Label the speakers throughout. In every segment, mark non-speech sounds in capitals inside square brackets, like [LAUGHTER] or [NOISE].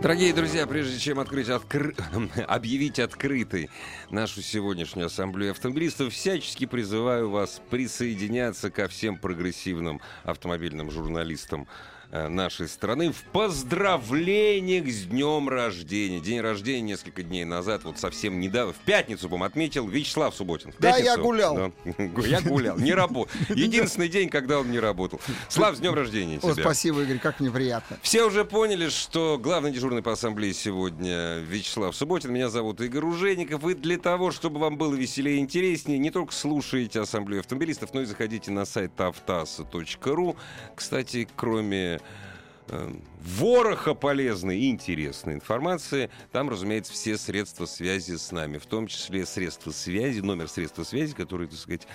Speaker 1: Дорогие друзья, прежде чем открыть, откры... [LAUGHS] объявить открытой нашу сегодняшнюю ассамблею автомобилистов, всячески призываю вас присоединяться ко всем прогрессивным автомобильным журналистам нашей страны в поздравлениях с днем рождения. День рождения несколько дней назад, вот совсем недавно, в пятницу, по отметил Вячеслав Субботин.
Speaker 2: Да, я гулял. Да. [LAUGHS]
Speaker 1: Я гулял, не работал. Единственный день, когда он не работал. Слав, с днем рождения тебя.
Speaker 2: О, спасибо, Игорь, как мне приятно.
Speaker 1: Все уже поняли, что главный дежурный по ассамблее сегодня Вячеслав Субботин. Меня зовут Игорь Ужеников. И для того, чтобы вам было веселее и интереснее, не только слушайте ассамблею автомобилистов, но и заходите на сайт автаса.ру. Кстати, кроме э, вороха полезной и интересной информации. Там, разумеется, все средства связи с нами, в том числе средства связи, номер средства связи, который, так сказать,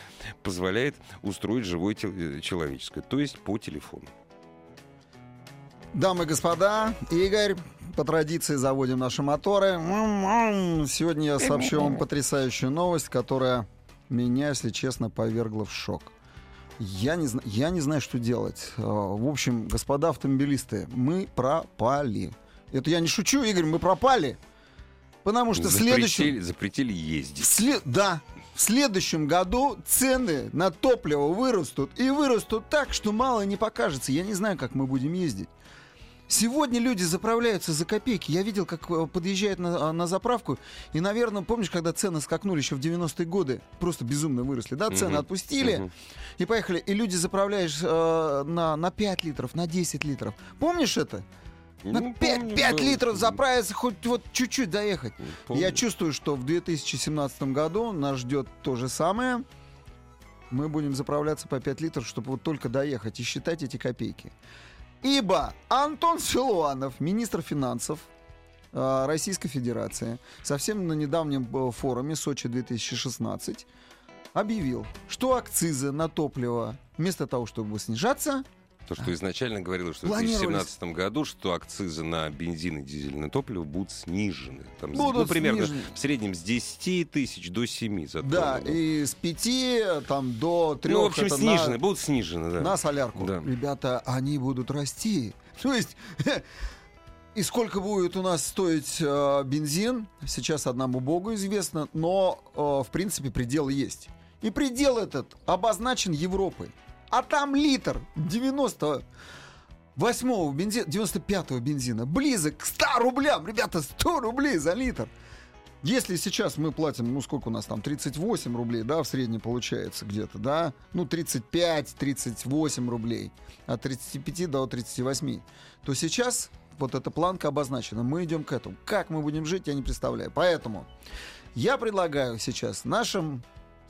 Speaker 1: позволяет устроить живое тел- человеческое, то есть по телефону.
Speaker 2: Дамы и господа, Игорь, по традиции заводим наши моторы. Сегодня я сообщу вам [LAUGHS] потрясающую новость, которая меня, если честно, повергла в шок. Я не, я не знаю, что делать. Э, В общем, господа автомобилисты, мы пропали. Это я не шучу, Игорь, мы пропали. Потому что в следующем...
Speaker 1: Запретили, запретили ездить.
Speaker 2: В сле- Да, в следующем году цены на топливо вырастут. И вырастут так, что мало не покажется. Я не знаю, как мы будем ездить. Сегодня люди заправляются за копейки. Я видел, как э, подъезжают на, на заправку. И, наверное, помнишь, когда цены скакнули еще в 90-е годы? Просто безумно выросли. Да, цены
Speaker 1: Мгм.
Speaker 2: отпустили
Speaker 1: Мгм.
Speaker 2: и поехали. И люди заправляешь э, на, на 5 литров, на 10 литров. Помнишь это? На
Speaker 1: Ну,
Speaker 2: 5,
Speaker 1: помню,
Speaker 2: 5
Speaker 1: было.
Speaker 2: литров заправиться, хоть вот чуть-чуть доехать.
Speaker 1: Помню.
Speaker 2: Я чувствую, что в 2017 году нас ждет то же самое. Мы будем заправляться по 5 литров, чтобы вот только доехать и считать эти копейки. Ибо Антон Силуанов, министр финансов э, Российской Федерации, совсем на недавнем э, форуме Сочи 2016 объявил, что акцизы на топливо вместо того, чтобы снижаться,
Speaker 1: То, что изначально говорилось, что в
Speaker 2: Планировались.
Speaker 1: 2017 году, что акцизы на бензин и дизельное топливо будут снижены. Там,
Speaker 2: Будут
Speaker 1: ну, примерно
Speaker 2: снижены.
Speaker 1: в среднем с 10 тысяч до 7 за
Speaker 2: да,
Speaker 1: тонну.
Speaker 2: и с 5 там, до 3
Speaker 1: Ну, в общем, снижены, будут снижены, да.
Speaker 2: на солярку.
Speaker 1: Да.
Speaker 2: Ребята, они будут расти. То есть... [LAUGHS] И сколько будет у нас стоить э, бензин, сейчас одному богу известно, но, э, в принципе, предел есть. И предел этот обозначен Европой. А там литр 98-го бензина, 95-го бензина близок к 100 рублям. Ребята, 100 рублей за литр. Если сейчас мы платим, ну сколько у нас там, 38 рублей, да, в среднем получается где-то, да, ну 35-38 рублей, от 35 до 38, то сейчас вот эта планка обозначена, мы идем к этому. Как мы будем жить, я не представляю. Поэтому я предлагаю сейчас нашим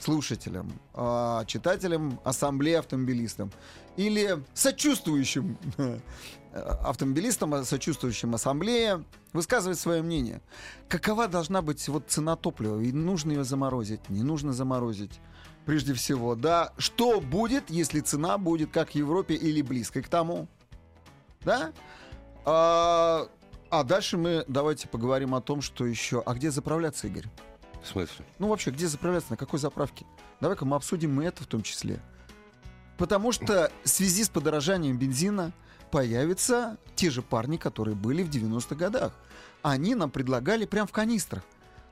Speaker 2: слушателям, а, читателям ассамблеи автомобилистам или сочувствующим э, автомобилистам, а, сочувствующим ассамблее высказывать свое мнение. Какова должна быть вот цена топлива? И нужно ее заморозить, не нужно заморозить. Прежде всего, да, что будет, если цена будет как в Европе или близкой к тому? Да? А, а дальше мы давайте поговорим о том, что еще. А где заправляться, Игорь?
Speaker 1: В смысле?
Speaker 2: Ну, вообще, где заправляться, на какой заправке? Давай-ка мы обсудим и это в том числе. Потому что в связи с подорожанием бензина появятся те же парни, которые были в 90-х годах. Они нам предлагали прям в канистрах.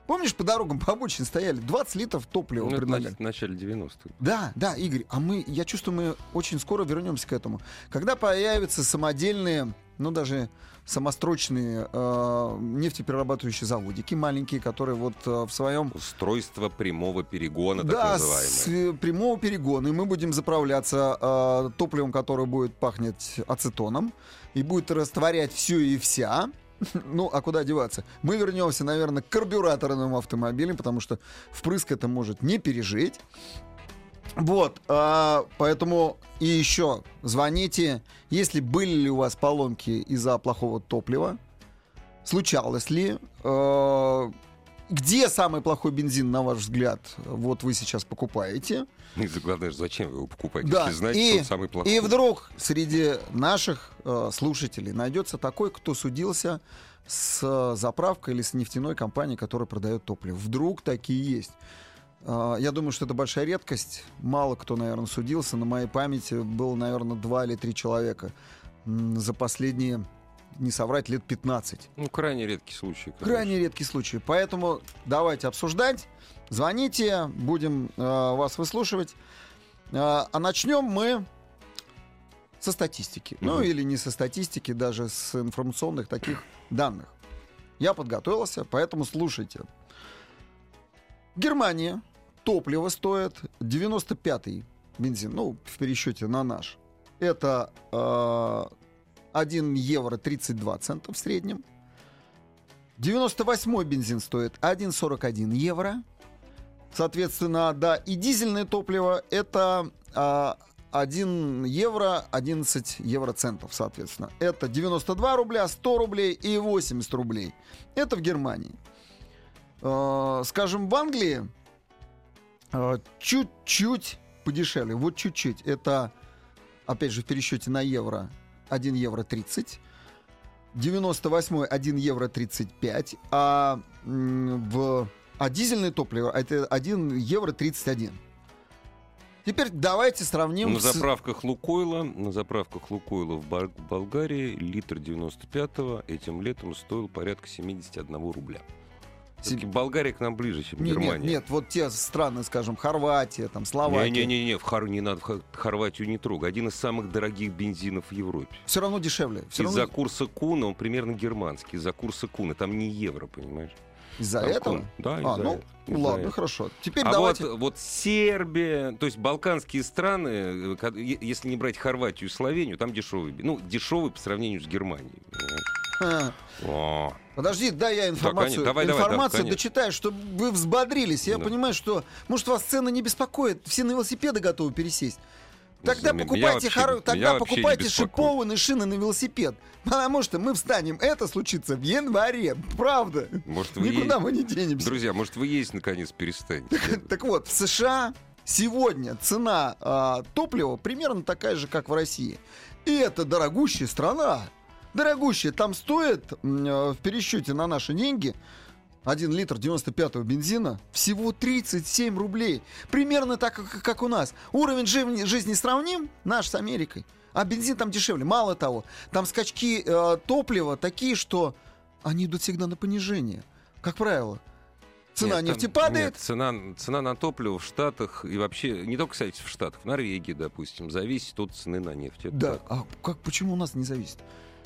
Speaker 2: Помнишь, по дорогам по обочине стояли 20 литров топлива
Speaker 1: Ну,
Speaker 2: предлагали?
Speaker 1: в начале 90-х.
Speaker 2: Да, да, Игорь, а мы, я чувствую, мы очень скоро вернемся к этому. Когда появятся самодельные, ну даже самострочные э, нефтеперерабатывающие заводики маленькие, которые вот э, в своем
Speaker 1: Устройство прямого перегона, так
Speaker 2: да,
Speaker 1: называемое.
Speaker 2: с э, прямого перегона, и мы будем заправляться э, топливом, которое будет пахнуть ацетоном, и будет растворять все и вся. Ну, а куда деваться? Мы вернемся, наверное, к карбюраторным автомобилям, потому что впрыск это может не пережить. Вот, а, поэтому и еще звоните, если были ли у вас поломки из-за плохого топлива. случалось ли, э, где самый плохой бензин, на ваш взгляд, вот вы сейчас покупаете.
Speaker 1: И главное, зачем вы его покупаете,
Speaker 2: Да,
Speaker 1: если знаете,
Speaker 2: и-
Speaker 1: что он самый плохой.
Speaker 2: И вдруг среди наших э, слушателей найдется такой, кто судился с э, заправкой или с нефтяной компанией, которая продает топливо. Вдруг такие есть. Э, я думаю, что это большая редкость. Мало кто, наверное, судился. На моей памяти было, наверное, два или три человека за последние, не соврать, лет 15.
Speaker 1: Ну, крайне редкий случай. конечно.
Speaker 2: Крайне редкий случай. Поэтому давайте обсуждать. Звоните, будем э, вас выслушивать. Э, а начнем мы со статистики. Ну
Speaker 1: Мгм.
Speaker 2: или не со статистики, даже с информационных таких данных. Я подготовился, поэтому слушайте. В Германии топливо стоит 95-й бензин, ну, в пересчете на наш. Это э, 1 евро 32 цента в среднем. 98-й бензин стоит 1,41 евро. Соответственно, да, и дизельное топливо это а, 1 евро 11 евроцентов, соответственно. Это 92 рубля, 100 рублей и 80 рублей. Это в Германии. Э, скажем, в Англии э, чуть-чуть подешевле. Вот чуть-чуть. Это, опять же, в пересчете на евро 1 евро 30. 98 1 евро 35, а, в, а дизельное топливо это 1 евро 31. Теперь давайте сравним
Speaker 1: На
Speaker 2: с-
Speaker 1: заправках Лукойла, на заправках Лукойла в Болгарии литр 95-го этим летом стоил порядка 71 рубля. Все-таки Болгария к нам ближе, чем
Speaker 2: Не, нет,
Speaker 1: Германия.
Speaker 2: нет, вот те страны, скажем, Хорватия, там, Словакия.
Speaker 1: Не-не-не, в Хор... не надо Хорватию не трогай. Один из самых дорогих бензинов в Европе.
Speaker 2: Все равно дешевле. Все
Speaker 1: Из-за
Speaker 2: равно
Speaker 1: курса Куна он примерно германский. Из-за курса Куна. Там не евро, понимаешь?
Speaker 2: Из-за
Speaker 1: Там
Speaker 2: этого.
Speaker 1: Да,
Speaker 2: а,
Speaker 1: из-за
Speaker 2: ну,
Speaker 1: этого. Из-за
Speaker 2: ладно,
Speaker 1: этого.
Speaker 2: хорошо. Теперь
Speaker 1: А
Speaker 2: давайте.
Speaker 1: вот, вот Сербия, то есть балканские страны, э, если не брать Хорватию и Словению, там дешевый. Ну, дешевый по сравнению с Германией.
Speaker 2: Ха.
Speaker 1: О,
Speaker 2: Подожди, дай я информацию.
Speaker 1: Давай, давай,
Speaker 2: информацию
Speaker 1: да,
Speaker 2: дочитаю, чтобы вы взбодрились. Я
Speaker 1: Да.
Speaker 2: понимаю, что, может, вас цены не беспокоят. Все на велосипеды готовы пересесть. Тогда покупайте, хоро- тогда покупайте шипованные шины на велосипед. Потому что мы встанем. Это случится в январе. Правда.
Speaker 1: может, вы
Speaker 2: Никуда
Speaker 1: е-
Speaker 2: мы не денемся.
Speaker 1: Друзья, может, вы есть наконец перестанете?
Speaker 2: Так вот, в США сегодня цена а, топлива примерно такая же, как в России. И это дорогущая страна. Дорогущая. Там стоит э, в пересчете на наши деньги 1 литр 95-го бензина всего 37 рублей. Примерно так, как, у нас. Уровень жизни, жизни сравним наш с Америкой. А бензин там дешевле. Мало того, там скачки э, топлива такие, что они идут всегда на понижение. Как правило. Цена
Speaker 1: Нет, там-
Speaker 2: нефти падает,
Speaker 1: нет, цена, цена на топливо в Штатах и вообще, не только, кстати, в Штатах, в Норвегии, допустим, зависит от цены на нефть. Это
Speaker 2: Да,
Speaker 1: так.
Speaker 2: а как, почему у нас не зависит?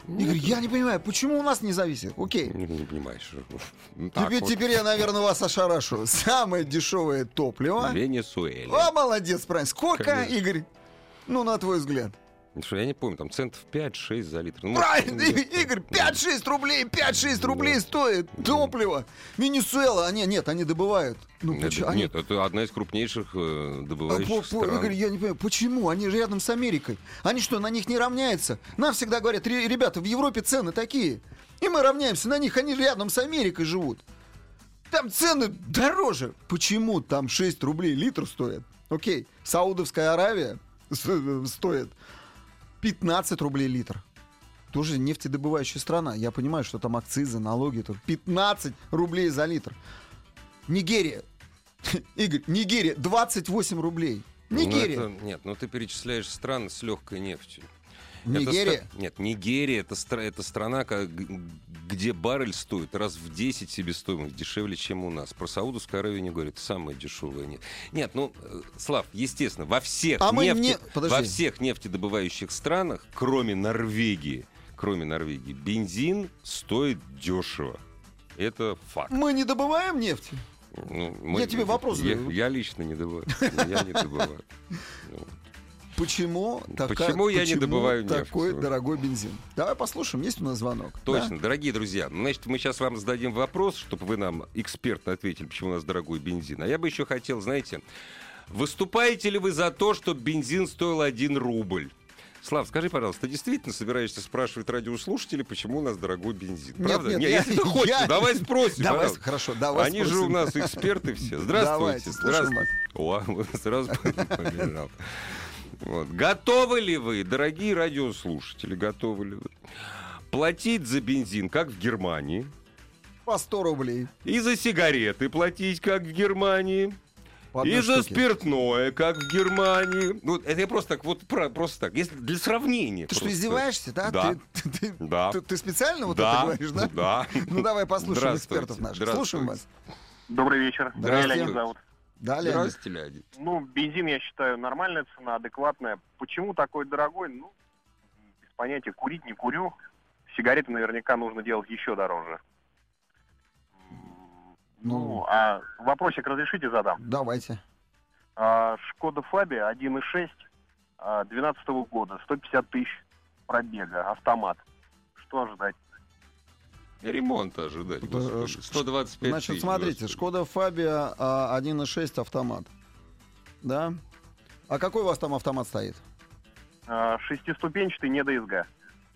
Speaker 1: Ну,
Speaker 2: Игорь, я не понимаю, почему у нас не зависит? Окей.
Speaker 1: Не, не понимаешь. [LAUGHS] Ну,
Speaker 2: Теперь,
Speaker 1: вот.
Speaker 2: теперь я, наверное, вас ошарашу. [LAUGHS] Самое дешевое топливо.
Speaker 1: Венесуэла.
Speaker 2: О, молодец, правильно. Сколько,
Speaker 1: Конечно.
Speaker 2: Игорь? Ну, на твой взгляд.
Speaker 1: Что, я не помню, там центов 5-6 за литр. Ну,
Speaker 2: Правильно,
Speaker 1: ну,
Speaker 2: И- [LAUGHS] Игорь, 5-6 рублей, 5-6 рублей стоит топливо. Венесуэла, а нет, нет, они добывают. Ну,
Speaker 1: это-
Speaker 2: почему? Они-
Speaker 1: Нет, это одна из крупнейших э, добывающих
Speaker 2: по- по-
Speaker 1: стран.
Speaker 2: Игорь, я не понимаю, почему? Они же рядом с Америкой. Они что, на них не равняются? Нам всегда говорят, «Ре- ребята, в Европе цены такие. И мы равняемся на них, они же рядом с Америкой живут. Там цены дороже. Почему там 6 рублей литр стоит? Окей, Саудовская Аравия с- стоит 15 рублей литр. Тоже нефтедобывающая страна. Я понимаю, что там акцизы, налоги. Это 15 рублей за литр. Нигерия. [LAUGHS] Игорь, Нигерия 28 рублей.
Speaker 1: Ну,
Speaker 2: Нигерия.
Speaker 1: это- нет, ну ты перечисляешь страны с легкой нефтью. Это
Speaker 2: Нигерия.
Speaker 1: ста- Нет, Нигерия это, это страна, где баррель стоит раз в 10 себестоимость дешевле, чем у нас. Про Саудовскую Аравию не говорит, самая дешевая нет. Нет, ну, э, Слав, естественно, во всех,
Speaker 2: А мы
Speaker 1: нефти-
Speaker 2: не- подожди.
Speaker 1: во всех нефтедобывающих странах, кроме Норвегии, кроме Норвегии, бензин стоит дешево. Это факт.
Speaker 2: Мы не добываем нефть.
Speaker 1: Ну,
Speaker 2: Я тебе вопрос
Speaker 1: я,
Speaker 2: задаю.
Speaker 1: я лично не добываю. Я не добываю. [LAUGHS]
Speaker 2: Почему, така-
Speaker 1: Почему я не
Speaker 2: почему
Speaker 1: добываю нефть?
Speaker 2: такой дорогой бензин? Давай послушаем, есть у нас звонок.
Speaker 1: Точно, дорогие друзья. Значит, мы сейчас вам зададим вопрос, чтобы вы нам экспертно ответили, почему у нас дорогой бензин. А я бы еще хотел, знаете, выступаете ли вы за то, чтобы бензин стоил 1 рубль? Слав, скажи, пожалуйста, ты действительно собираешься спрашивать радиослушателей, почему у нас дорогой бензин?
Speaker 2: Нет,
Speaker 1: Правда?
Speaker 2: нет,
Speaker 1: Не,
Speaker 2: я-
Speaker 1: если ты хочешь,
Speaker 2: я-
Speaker 1: давай спросим.
Speaker 2: Давай,
Speaker 1: пожалуйста.
Speaker 2: хорошо, давай
Speaker 1: Они же
Speaker 2: спросим.
Speaker 1: у нас эксперты все. [LAUGHS] Здравствуйте.
Speaker 2: Давайте,
Speaker 1: Здравствуйте. О, [LAUGHS] сразу [LAUGHS] побежал. Вот. Готовы ли вы, дорогие радиослушатели, готовы ли вы платить за бензин, как в Германии,
Speaker 2: По 100 рублей.
Speaker 1: и за сигареты платить, как в Германии,
Speaker 2: По одной
Speaker 1: и за спиртное, как в Германии. Ну, это я просто так, вот про- просто так, если для сравнения.
Speaker 2: Ты что,
Speaker 1: просто.
Speaker 2: издеваешься, да?
Speaker 1: Да.
Speaker 2: Ты, ты-
Speaker 1: Да.
Speaker 2: ты- ты специально вот
Speaker 1: да,
Speaker 2: это говоришь, да?
Speaker 1: Да.
Speaker 2: Ну давай послушаем экспертов наших. Слушаем вас.
Speaker 3: Добрый вечер.
Speaker 2: Здравствуйте.
Speaker 3: Меня Леонид зовут.
Speaker 2: Да, Леонид.
Speaker 1: Здравствуйте, Леонид.
Speaker 3: Ну, бензин, я считаю, нормальная цена, адекватная. Почему такой дорогой? Ну, без понятия. Курить не курю. Сигареты наверняка нужно делать еще дороже.
Speaker 2: Ну.
Speaker 3: Ну, а вопросик разрешите задам?
Speaker 2: Давайте.
Speaker 3: А, Шкода Фабия 1.6 а, 12 года, 150 тысяч пробега, автомат. Что ожидать?
Speaker 1: Ремонта ожидать.
Speaker 2: Это,
Speaker 1: господи.
Speaker 2: э,
Speaker 1: 125
Speaker 2: Значит,
Speaker 1: тысяч,
Speaker 2: смотрите,
Speaker 1: господи.
Speaker 2: Шкода Фабия а, 1.6 автомат. Да? А какой у вас там автомат стоит?
Speaker 3: А, Шестиступенчатый, не ДСГ.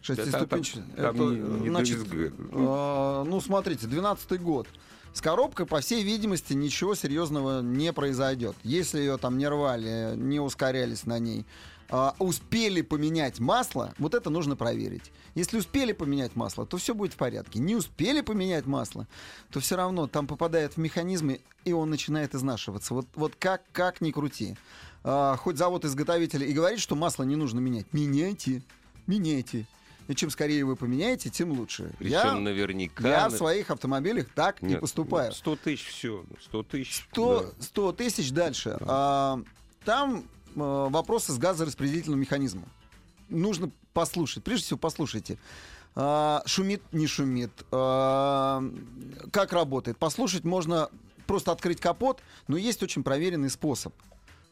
Speaker 2: Шестиступенчатый?
Speaker 1: там- там
Speaker 2: Это,
Speaker 1: не- не
Speaker 2: значит,
Speaker 1: DSG.
Speaker 2: а, ну, смотрите, 12 год. С коробкой, по всей видимости, ничего серьезного не произойдет. Если ее там не рвали, не ускорялись на ней, а, успели поменять масло, вот это нужно проверить. Если успели поменять масло, то все будет в порядке. Не успели поменять масло, то все равно там попадает в механизмы, и он начинает изнашиваться. Вот, вот как, как ни крути. А, хоть завод-изготовитель и говорит, что масло не нужно менять. Меняйте, меняйте. И чем скорее вы поменяете, тем лучше.
Speaker 1: Причем
Speaker 2: Я,
Speaker 1: наверняка...
Speaker 2: я в своих автомобилях так не
Speaker 1: Нет,
Speaker 2: поступаю.
Speaker 1: 100 тысяч, все. 100 тысяч.
Speaker 2: 100,
Speaker 1: да.
Speaker 2: 100 тысяч дальше. А, там вопросы с газораспределительным механизмом. Нужно послушать. Прежде всего, послушайте. А, шумит, не шумит. А, как работает? Послушать можно просто открыть капот, но есть очень проверенный способ.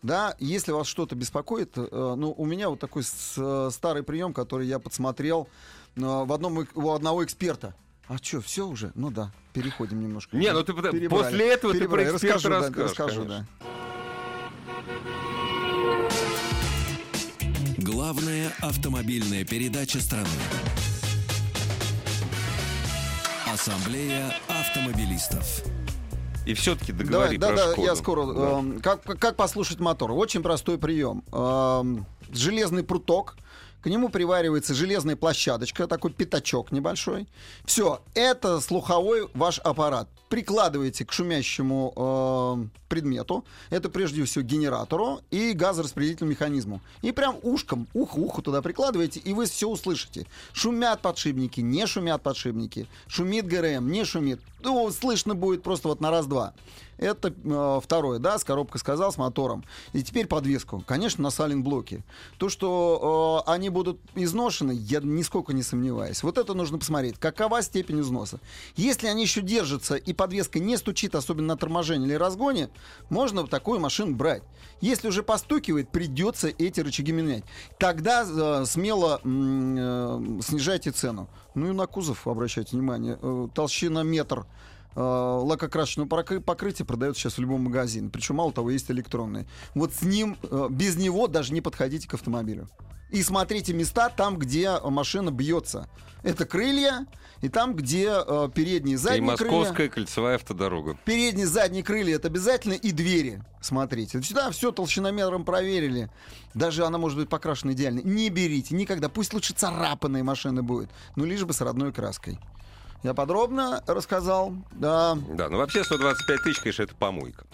Speaker 2: Да, если вас что-то беспокоит, э, ну, у меня вот такой э, старый прием, который я подсмотрел э, в одном, у одного эксперта. А что, все уже? Ну да, переходим немножко.
Speaker 1: Не, ну ты
Speaker 2: Перебрали.
Speaker 1: после этого ты
Speaker 2: Перебрали.
Speaker 1: про эксперта
Speaker 2: расскажу,
Speaker 1: расскажешь,
Speaker 2: расскажу,
Speaker 1: конечно.
Speaker 2: да.
Speaker 4: Главная автомобильная передача страны. Ассамблея автомобилистов.
Speaker 1: И все-таки договори
Speaker 2: да,
Speaker 1: про
Speaker 2: да,
Speaker 1: Шкоду.
Speaker 2: я скоро.
Speaker 1: Да.
Speaker 2: эм, как, как послушать мотор? Очень простой прием. Эм, железный пруток, нему приваривается железная площадочка, такой пятачок небольшой. Все, это слуховой ваш аппарат. Прикладываете к шумящему эм, предмету, это прежде всего генератору и газораспределительному механизму. И прям ушком, ухо, ухо туда прикладываете, и вы все услышите. Шумят подшипники, не шумят подшипники, шумит ГРМ, не шумит. Ну, слышно будет просто вот на раз-два. Это э, второе, да, с коробкой сказал, с мотором. И теперь подвеску. Конечно, на саленблоке. То, что э, они будут изношены, я нисколько не сомневаюсь. Вот это нужно посмотреть. Какова степень износа. Если они еще держатся и подвеска не стучит, особенно на торможении или разгоне, можно такую машину брать. Если уже постукивает, придется эти рычаги менять. Тогда э, смело э, снижайте цену. Ну и на кузов обращайте внимание. Э, толщина метр э, лакокрасочного покры- покрытия продается сейчас в любом магазине. Причем, мало того, есть электронные. Вот с ним, э, без него даже не подходите к автомобилю. И смотрите места там, где машина бьется. Это крылья, и там, где э, передние и
Speaker 1: И
Speaker 2: задние крылья.
Speaker 1: Московская кольцевая автодорога.
Speaker 2: Передние, задние крылья это обязательно и двери. Смотрите. Сюда все толщиномером проверили. Даже она может быть покрашена идеально. Не берите никогда. Пусть лучше царапанная машина будет. Но лишь бы с родной краской. Я подробно рассказал. Да.
Speaker 1: Да, ну вообще 125 тысяч, конечно, это помойка.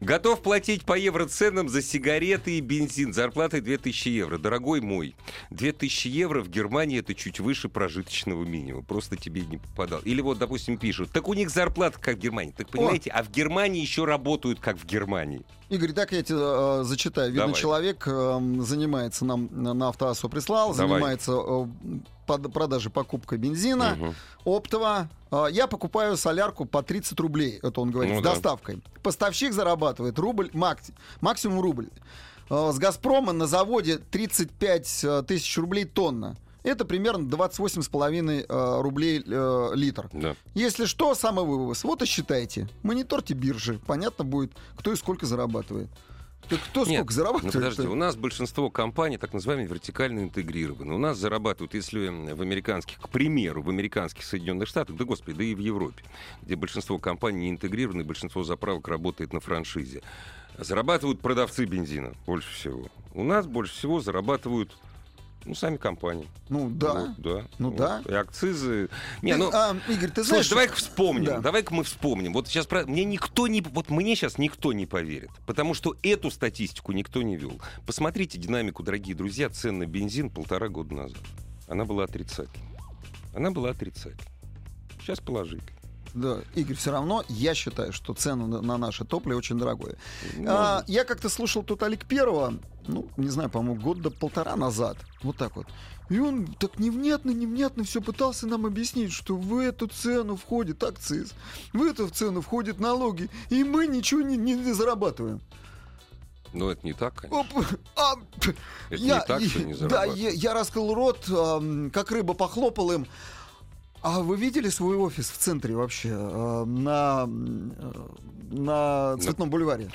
Speaker 1: Готов платить по евроценам за сигареты и бензин. Зарплатой 2000 евро. Дорогой мой, 2000 евро в Германии это чуть выше прожиточного минимума. Просто тебе не попадал. Или вот, допустим, пишут, так у них зарплата как в Германии. Так понимаете, а в Германии еще работают как в Германии.
Speaker 2: Игорь, так я тебе э, зачитаю. Видно,
Speaker 1: Давай.
Speaker 2: человек э, занимается нам на, на автоассо прислал,
Speaker 1: Давай.
Speaker 2: занимается э, продажей покупкой бензина.
Speaker 1: Мгм.
Speaker 2: оптово. А, Я покупаю солярку по 30 рублей, это он говорит,
Speaker 1: Ну
Speaker 2: с
Speaker 1: да.
Speaker 2: доставкой. Поставщик зарабатывает рубль, макс- максимум рубль. А, С «Газпрома» на заводе 35 э, тысяч рублей тонна. Это примерно 28,5 э, рублей э, литр.
Speaker 1: Да.
Speaker 2: Если что, самовывоз. Вот и считайте. Мониторьте биржи. Понятно будет, кто и сколько зарабатывает. Так кто
Speaker 1: Нет,
Speaker 2: сколько зарабатывает?
Speaker 1: Ну, подожди, у нас большинство компаний так называемые вертикально интегрированы. У нас зарабатывают, если в американских, к примеру, в американских Соединенных Штатах, да господи, да и в Европе, где большинство компаний не интегрированы, большинство заправок работает на франшизе. Зарабатывают продавцы бензина больше всего. У нас больше всего зарабатывают ну, сами компании.
Speaker 2: Ну да.
Speaker 1: Вот, да.
Speaker 2: Ну
Speaker 1: Вот.
Speaker 2: да.
Speaker 1: И акцизы. Не,
Speaker 2: Ты,
Speaker 1: ну,
Speaker 2: а, Игорь, ты знаешь...
Speaker 1: Слушай, давай-ка вспомним,
Speaker 2: Да.
Speaker 1: давай-ка мы вспомним. Вот сейчас про... мне никто не, вот мне сейчас никто не поверит, потому что эту статистику никто не вел. Посмотрите динамику, дорогие друзья, цен на бензин полтора года назад. Она была отрицательной. Она была отрицательной. Сейчас положительной.
Speaker 2: Да, Игорь, все равно я считаю, что цены на, на наше топливо очень дорогое.
Speaker 1: Ну,
Speaker 2: А, я как-то слушал тут Олег Первого, ну, не знаю, по-моему, год до полтора назад. Вот так вот. И он так невнятно, невнятно все пытался нам объяснить, что в эту цену входит акциз, в эту цену входят налоги, и мы ничего не, не- не зарабатываем.
Speaker 1: Но это не так, конечно.
Speaker 2: Оп, а,
Speaker 1: Это
Speaker 2: я,
Speaker 1: не так, что не
Speaker 2: да, я, я раскрыл рот, ам, как рыба похлопал им. А вы видели свой офис в центре вообще? на, м, э, на Цветном бульваре?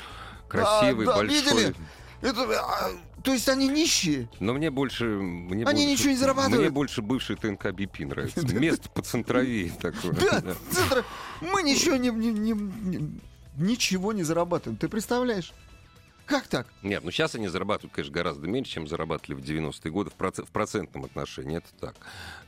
Speaker 1: Красивый,
Speaker 2: да,
Speaker 1: большой.
Speaker 2: видели? Это, а, то есть они нищие?
Speaker 1: Но мне больше... Мне
Speaker 2: Они
Speaker 1: больше-
Speaker 2: ничего не зарабатывают.
Speaker 1: Мне больше бывший ТНК БП нравится. [LAUGHS] Место по центровее [LAUGHS] такое.
Speaker 2: Да,
Speaker 1: Да.
Speaker 2: Мы ничего не- ничего не зарабатываем. Ты представляешь? Как так?
Speaker 1: Нет, ну сейчас они зарабатывают, конечно, гораздо меньше, чем зарабатывали в 90-е годы в, проц- в процентном отношении. Это так.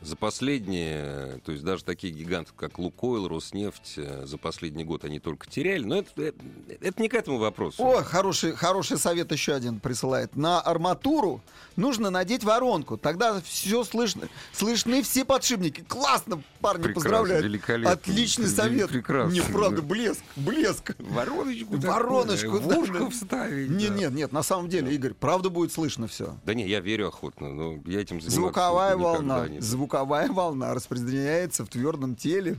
Speaker 1: За последние, то есть даже такие гиганты, как Лукойл, Роснефть, э, за последний год они только теряли. Но это, это, это не к этому вопросу.
Speaker 2: О, хороший, хороший совет еще один присылает. На арматуру нужно надеть воронку. Тогда все слышно. Слышны все подшипники. Классно, парни,
Speaker 1: Прекрасно,
Speaker 2: поздравляю.
Speaker 1: великолепно.
Speaker 2: Отличный
Speaker 1: Ве-
Speaker 2: совет.
Speaker 1: прекрасно,
Speaker 2: Не, правда,
Speaker 1: да.
Speaker 2: блеск, блеск.
Speaker 1: Вороночку
Speaker 2: Вороночку, да,
Speaker 1: в
Speaker 2: да. Нет,
Speaker 1: да.
Speaker 2: нет, нет, на самом деле, Игорь, правда будет слышно все.
Speaker 1: Да не, я верю охотно, но я этим заниматься
Speaker 2: Звуковая волна,
Speaker 1: не-
Speaker 2: звуковая волна распределяется в твердом теле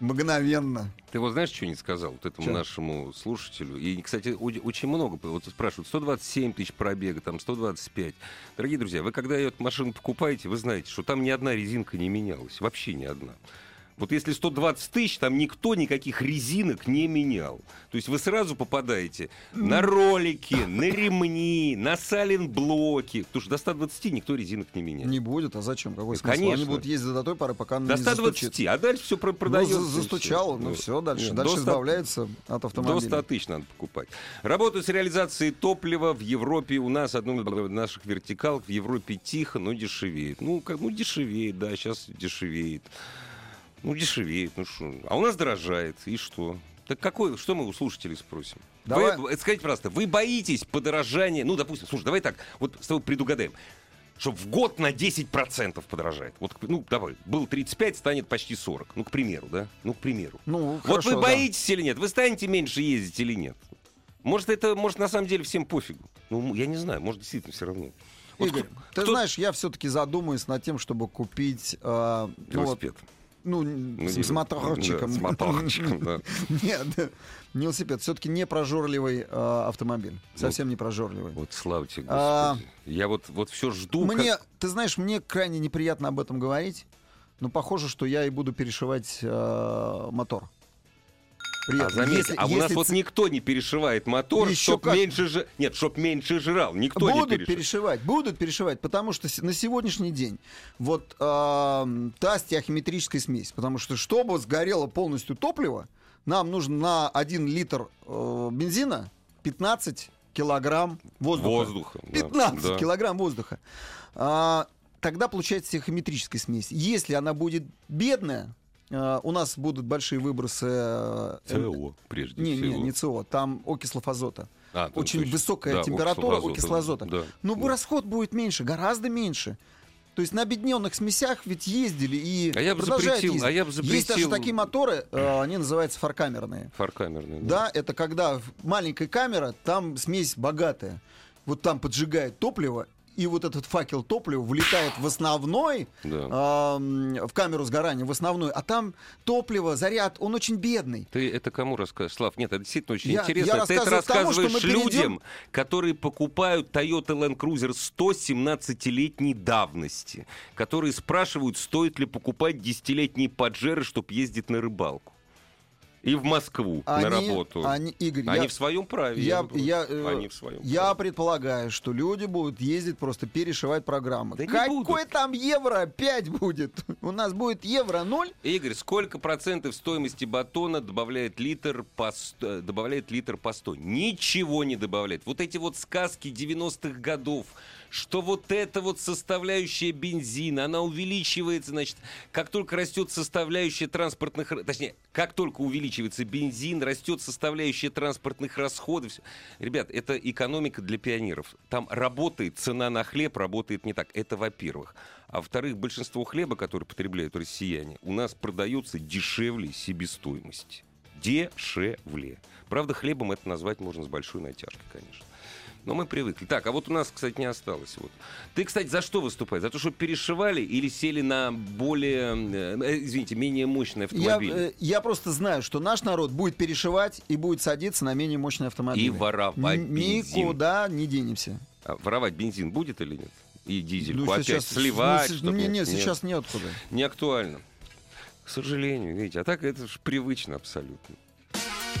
Speaker 2: мгновенно.
Speaker 1: Ты вот знаешь, что не сказал вот этому
Speaker 2: Чё?
Speaker 1: нашему слушателю? И, кстати, очень много вот спрашивают, 127 тысяч пробега, там 125. Дорогие друзья, вы когда эту машину покупаете, вы знаете, что там ни одна резинка не менялась, вообще ни одна. Вот если 120 тысяч, там никто никаких резинок не менял. То есть вы сразу попадаете на ролики, на ремни, на саленблоки. Потому что до 120 никто резинок не меняет.
Speaker 2: Не будет, а зачем? Какой смысл?
Speaker 1: Конечно.
Speaker 2: Они будут ездить до той поры, пока
Speaker 1: До
Speaker 2: не
Speaker 1: 120,
Speaker 2: застучит.
Speaker 1: а дальше все
Speaker 2: Ну,
Speaker 1: продается.
Speaker 2: за- застучало, ну все, дальше,
Speaker 1: Нет,
Speaker 2: дальше
Speaker 1: до 100
Speaker 2: избавляется от
Speaker 1: До
Speaker 2: автомобиля.
Speaker 1: 100 тысяч надо покупать. Работают с реализацией топлива в Европе. У нас одну из наших вертикалок в Европе тихо, но дешевеет. Ну, как, ну дешевеет, да, сейчас дешевеет. Ну, дешевеет, ну что. А у нас дорожает, и что? Так какой, что мы у слушателей спросим?
Speaker 2: Давай.
Speaker 1: Вы, скажите, пожалуйста, вы боитесь подорожания? Ну, допустим, слушай, давай так, вот с тобой предугадаем. Что в год на 10% подорожает. Вот, ну, давай, был 35, станет почти 40. Ну, к примеру, да? Ну, к примеру.
Speaker 2: Ну,
Speaker 1: Вот
Speaker 2: хорошо,
Speaker 1: вы
Speaker 2: да.
Speaker 1: боитесь или нет? Вы станете меньше ездить или нет? Может, это, может, на самом деле всем пофигу. Ну, я не знаю, может, действительно все равно. Вот
Speaker 2: Игорь,
Speaker 1: кто-
Speaker 2: ты
Speaker 1: кто-
Speaker 2: знаешь, я все-таки задумаюсь над тем, чтобы купить... э, ну, вот,
Speaker 1: Велосипед.
Speaker 2: Ну,
Speaker 1: Ну,
Speaker 2: с,
Speaker 1: не-
Speaker 2: с моторчиком.
Speaker 1: да, с моторчиком, да. [LAUGHS]
Speaker 2: Нет, не велосипед. Все-таки не прожорливый э, автомобиль. Совсем не прожорливый.
Speaker 1: Вот слава тебе,
Speaker 2: А,
Speaker 1: Господи. Я вот, вот все жду. как-
Speaker 2: Мне, ты знаешь, мне крайне неприятно об этом говорить, но похоже, что я и буду перешивать э, мотор.
Speaker 1: А заметь,
Speaker 2: если-
Speaker 1: а у нас
Speaker 2: если
Speaker 1: вот
Speaker 2: ц-
Speaker 1: никто не перешивает мотор,
Speaker 2: Еще
Speaker 1: чтоб
Speaker 2: как.
Speaker 1: меньше же... Нет, чтоб меньше жрал. Никто не
Speaker 2: будут
Speaker 1: перешивает.
Speaker 2: перешивать, будут перешивать, потому что на сегодняшний день вот э, та стеохиметрическая смесь, потому что чтобы сгорело полностью топливо, нам нужно на 1 литр э, бензина 15 килограмм воздуха.
Speaker 1: Воздуха. да,
Speaker 2: 15
Speaker 1: да.
Speaker 2: килограмм воздуха. А, тогда получается стеохиметрическая смесь. Если она будет бедная, у нас будут большие выбросы... э,
Speaker 1: СО, прежде
Speaker 2: не,
Speaker 1: всего.
Speaker 2: не, не СО, там окислов азота.
Speaker 1: А, ну,
Speaker 2: Очень
Speaker 1: точно.
Speaker 2: высокая
Speaker 1: Да,
Speaker 2: температура окисла азота.
Speaker 1: Да.
Speaker 2: Но
Speaker 1: да.
Speaker 2: расход будет меньше, гораздо меньше. То есть на объединенных смесях ведь ездили и
Speaker 1: А я бы
Speaker 2: продолжают
Speaker 1: запретил,
Speaker 2: ездить.
Speaker 1: а я бы
Speaker 2: Есть даже
Speaker 1: запретил-
Speaker 2: такие моторы, э, они называются фаркамерные.
Speaker 1: Фаркамерный.
Speaker 2: Да, это когда маленькая камера, там смесь богатая. Вот там поджигает топливо, и вот этот факел топлива влетает в основной,
Speaker 1: Да.
Speaker 2: ам, в камеру сгорания, в основной, а там топливо, заряд, он очень бедный.
Speaker 1: Ты это кому расскажешь? Слав, нет, это действительно очень
Speaker 2: Я-
Speaker 1: интересно.
Speaker 2: я
Speaker 1: Ты это
Speaker 2: тому,
Speaker 1: рассказываешь
Speaker 2: мы перейдем-
Speaker 1: людям, которые покупают Toyota Land Cruiser 117-летней давности, которые спрашивают, стоит ли покупать 10-летние поджеры, чтобы ездить на рыбалку. И в Москву
Speaker 2: Они,
Speaker 1: на работу.
Speaker 2: они, Игорь,
Speaker 1: Они
Speaker 2: я,
Speaker 1: в своем праве.
Speaker 2: я, я, э,
Speaker 1: Они в своем
Speaker 2: я
Speaker 1: праве.
Speaker 2: предполагаю, что люди будут ездить просто перешивать программы.
Speaker 1: Да
Speaker 2: Какой там евро 5 будет? У нас будет евро 0?
Speaker 1: Игорь, сколько процентов стоимости батона добавляет литр по э, добавляет литр по 100? Ничего не добавляет. Вот эти вот сказки 90-х годов, что вот эта вот составляющая бензина, она увеличивается, значит, как только растет составляющая транспортных, точнее, как только увеличивается бензин, растет составляющая транспортных расходов. Ребят, это экономика для пионеров. Там работает цена на хлеб, работает не так. Это во-первых. А во-вторых, большинство хлеба, который потребляют россияне, у нас продается дешевле себестоимости. Дешевле. Правда, хлебом это назвать можно с большой натяжкой, конечно. Но мы привыкли. Так, а вот у нас, кстати, не осталось. Вот. Ты, кстати, за что выступаешь? За то, что перешивали или сели на более, э, извините, менее мощный
Speaker 2: Я,
Speaker 1: автомобиль?
Speaker 2: э, я просто знаю, что наш народ будет перешивать и будет садиться на менее мощный автомобиль.
Speaker 1: И воровать бензин.
Speaker 2: Никуда не денемся.
Speaker 1: А воровать бензин будет или нет? И дизельку
Speaker 2: Ну,
Speaker 1: опять
Speaker 2: сейчас-
Speaker 1: сливать?
Speaker 2: ну,
Speaker 1: чтоб-
Speaker 2: не, не, сейчас неоткуда.
Speaker 1: Не актуально. К сожалению, видите. А так это же привычно абсолютно.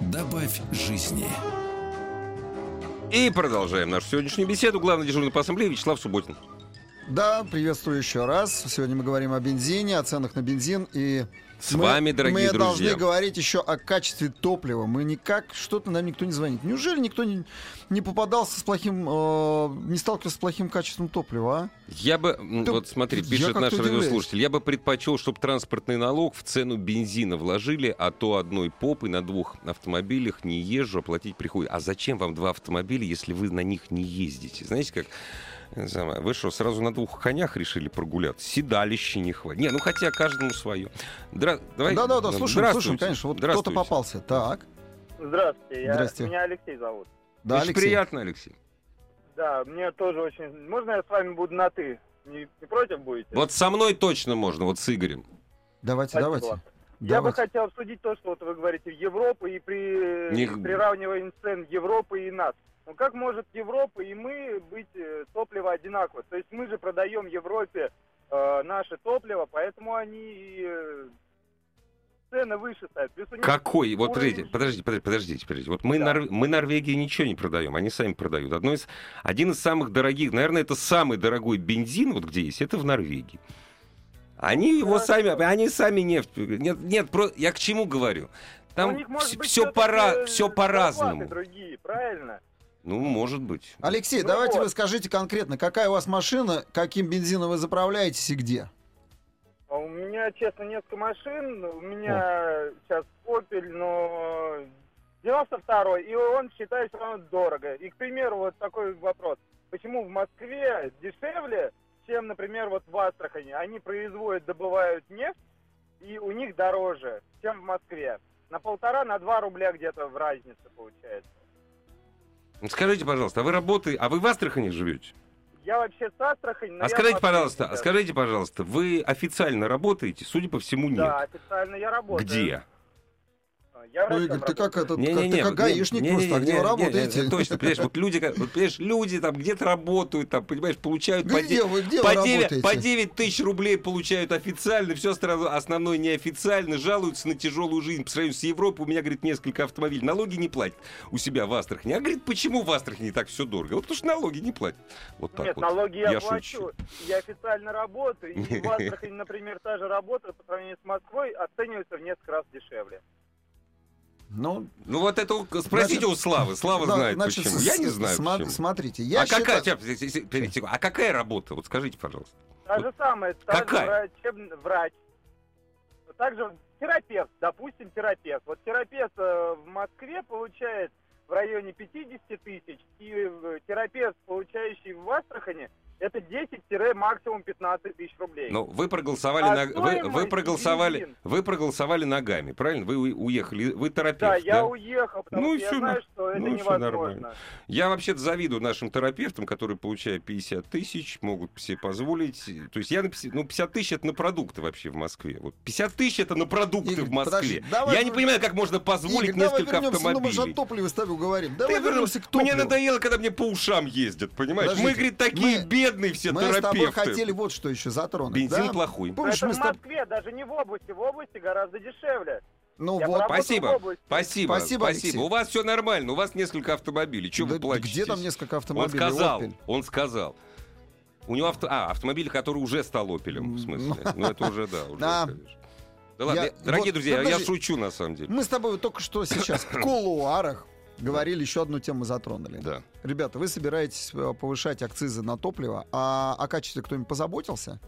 Speaker 4: Добавь жизни.
Speaker 1: И продолжаем нашу сегодняшнюю беседу. Главный дежурный по ассамблее Вячеслав Субботин.
Speaker 2: Да, приветствую еще раз. Сегодня мы говорим о бензине, о ценах на бензин и
Speaker 1: С
Speaker 2: мы-
Speaker 1: вами, дорогие
Speaker 2: мы
Speaker 1: друзья.
Speaker 2: должны говорить еще о качестве топлива. Мы никак, что-то нам никто не звонит. Неужели никто не, не попадался с плохим, э, не сталкивался с плохим качеством топлива, а?
Speaker 1: Я бы,
Speaker 2: Да
Speaker 1: вот смотри, пишет наш радиослушатель, я бы предпочел, чтобы транспортный налог в цену бензина вложили, а то одной попой на двух автомобилях не езжу, оплатить приходит. А зачем вам два автомобиля, если вы на них не ездите? Знаете, как... самое, Вы что, сразу на двух конях решили прогуляться? Седалище не хватит. Не, ну хотя каждому свое. Дра... Давай...
Speaker 2: Да-да-да,
Speaker 1: ну,
Speaker 2: слушаем,
Speaker 1: здравствуйте.
Speaker 2: слушаем, конечно. Вот кто-то
Speaker 1: Здравствуйте.
Speaker 2: попался. Так,
Speaker 5: Здравствуйте, я,
Speaker 2: Здрасте.
Speaker 5: меня Алексей зовут.
Speaker 2: да,
Speaker 1: Очень
Speaker 2: Алексей.
Speaker 1: приятно, Алексей.
Speaker 5: Да, мне тоже очень... Можно я с вами буду на «ты»? Не, не против будете?
Speaker 1: Вот со мной точно можно, вот с Игорем.
Speaker 2: Давайте,
Speaker 5: Спасибо.
Speaker 2: давайте.
Speaker 5: Я бы
Speaker 2: Давайте.
Speaker 5: хотел обсудить то, что вот вы говорите, Европа и при
Speaker 1: Не-
Speaker 5: приравниваем цен Европы и нас. Ну как может Европа и мы быть э, топливо одинаково? То есть мы же продаем Европе э, наше топливо, поэтому они и, э, цены выше ставят. Плюс у них
Speaker 1: Какой? Вот
Speaker 5: уровень
Speaker 1: подождите, подождите, подождите, подождите, подождите. Вот мы,
Speaker 5: Да.
Speaker 1: Нор- мы Норвегии ничего не продаем, они сами продают. Одно из, один из самых дорогих, наверное, это самый дорогой бензин, вот где есть, это в Норвегии. Они его сами, они сами нефть. Нет, нет, про- я к чему говорю?
Speaker 5: у
Speaker 1: Там
Speaker 5: них, может быть,
Speaker 1: все, пора, все по-разному.
Speaker 5: другие, правильно?
Speaker 1: Ну, может быть.
Speaker 2: Алексей,
Speaker 5: Ну
Speaker 2: давайте
Speaker 5: вот.
Speaker 2: вы скажите конкретно, какая у вас машина, каким бензином вы заправляетесь и где?
Speaker 5: А У меня, честно, несколько машин. У меня сейчас Opel, но 92-й, и он считает все равно дорого. И, к примеру, вот такой вопрос. Почему в Москве дешевле, чем, например, вот в Астрахани? Они производят, добывают нефть, и у них дороже, чем в Москве. На полтора, на два рубля где-то в разнице получается.
Speaker 1: Скажите, пожалуйста, а вы работаете, а вы в Астрахани живете?
Speaker 5: Я вообще с Астрахани,
Speaker 1: А скажите, пожалуйста, а
Speaker 5: сейчас.
Speaker 1: скажите, пожалуйста, вы официально работаете? Судя по всему, нет.
Speaker 5: Да, официально я работаю.
Speaker 1: Где?
Speaker 5: Я
Speaker 2: Ну, Игорь, ты как этот,
Speaker 1: Не-не-не,
Speaker 2: как, ты как
Speaker 1: не-
Speaker 2: гаишник
Speaker 1: не-
Speaker 2: просто,
Speaker 1: не-
Speaker 2: а где
Speaker 1: не-
Speaker 2: вы
Speaker 1: не-
Speaker 2: работаете?
Speaker 1: не, Точно, понимаешь, вот люди, как- вот, понимаешь, люди там где-то работают, там, понимаешь, получают по,
Speaker 2: Где
Speaker 1: де-
Speaker 2: вы, где
Speaker 1: по,
Speaker 2: вы
Speaker 1: 9,
Speaker 2: работаете?
Speaker 1: по 9 тысяч рублей получают официально, все основное неофициально, жалуются на тяжелую жизнь по сравнению с Европой. У меня, говорит, несколько автомобилей. Налоги не платят у себя в Астрахани. А, говорит, почему в Астрахани так все дорого? Вот потому что налоги не платят. Вот так
Speaker 5: Нет,
Speaker 1: вот.
Speaker 5: налоги я,
Speaker 1: Я
Speaker 5: плачу.
Speaker 1: шучу.
Speaker 5: Я официально работаю. И в [LAUGHS] Астрахани, например, та же работа по сравнению с Москвой оценивается в несколько раз дешевле.
Speaker 2: Ну,
Speaker 1: Ну вот это спросите
Speaker 2: Значит,
Speaker 1: у Славы. Слава
Speaker 2: да,
Speaker 1: знает
Speaker 2: значит,
Speaker 1: почему.
Speaker 2: с-
Speaker 1: Я не знаю
Speaker 2: сма-
Speaker 1: почему.
Speaker 2: Смотрите, я
Speaker 1: а какая,
Speaker 2: считаю-
Speaker 1: секундой. а какая работа? Вот скажите, пожалуйста.
Speaker 5: Та же самая, та же
Speaker 1: Какая?
Speaker 5: врачеб- врач. Также терапевт, допустим, терапевт. Вот терапевт э, в Москве получает в районе 50 тысяч, и э, терапевт, получающий в Астрахани, это 10 максимум 15 тысяч рублей.
Speaker 1: Ну, вы проголосовали,
Speaker 5: А
Speaker 1: на... вы, вы проголосовали,
Speaker 5: бензин?
Speaker 1: вы проголосовали ногами, правильно? Вы уехали, вы терапевт,
Speaker 5: да,
Speaker 1: да?
Speaker 5: я уехал, потому
Speaker 1: Ну и
Speaker 5: что я знаю,
Speaker 1: на-
Speaker 5: что это
Speaker 1: ну
Speaker 5: невозможно.
Speaker 1: нормально. Я вообще-то завидую нашим терапевтам, которые получают 50 тысяч, могут себе позволить. То есть я на 50, ну, 50 тысяч это на продукты вообще в Москве. Вот 50 тысяч это на продукты
Speaker 2: Игорь,
Speaker 1: в Москве.
Speaker 2: подожди, давай
Speaker 1: я не понимаю, как можно позволить
Speaker 2: Игорь, давай
Speaker 1: несколько
Speaker 2: вернемся, ну, мы же о
Speaker 1: автомобилей.
Speaker 2: топливе с тобой говорим.
Speaker 1: Да
Speaker 2: Давай
Speaker 1: говорю,
Speaker 2: вернемся к
Speaker 1: мне
Speaker 2: топливу.
Speaker 1: надоело, когда мне по ушам ездят, понимаешь? Мы,
Speaker 2: Подождите,
Speaker 1: говорит, такие
Speaker 2: мы-
Speaker 1: бедные все
Speaker 2: Мы с тобой
Speaker 1: терапевты.
Speaker 2: хотели вот что еще затронуть.
Speaker 1: Бензин
Speaker 2: да?
Speaker 1: плохой.
Speaker 2: Помнишь,
Speaker 5: это
Speaker 2: мы
Speaker 5: в. Москве, даже не в области. В области гораздо дешевле.
Speaker 2: Ну
Speaker 5: Я
Speaker 2: вот,
Speaker 1: Спасибо, спасибо,
Speaker 2: Спасибо,
Speaker 1: спасибо. У вас все нормально, у вас несколько автомобилей. Чего
Speaker 2: Да
Speaker 1: вы плачете?
Speaker 2: где там несколько
Speaker 1: Он
Speaker 2: автомобилей?
Speaker 1: сказал,
Speaker 2: Opel?
Speaker 1: он сказал. У него авто... А, автомобиль, который уже стал опелем, в смысле. Ну, это уже, да, уже,
Speaker 2: Да.
Speaker 1: конечно. Да ладно,
Speaker 2: Я-
Speaker 1: я- дорогие
Speaker 2: вот,
Speaker 1: друзья, я
Speaker 2: подожди.
Speaker 1: шучу на самом деле.
Speaker 2: Мы с тобой только что сейчас в кулуарах говорили, еще одну тему затронули.
Speaker 1: Да.
Speaker 2: Ребята, вы собираетесь э, повышать акцизы на топливо, а о качестве кто-нибудь позаботился?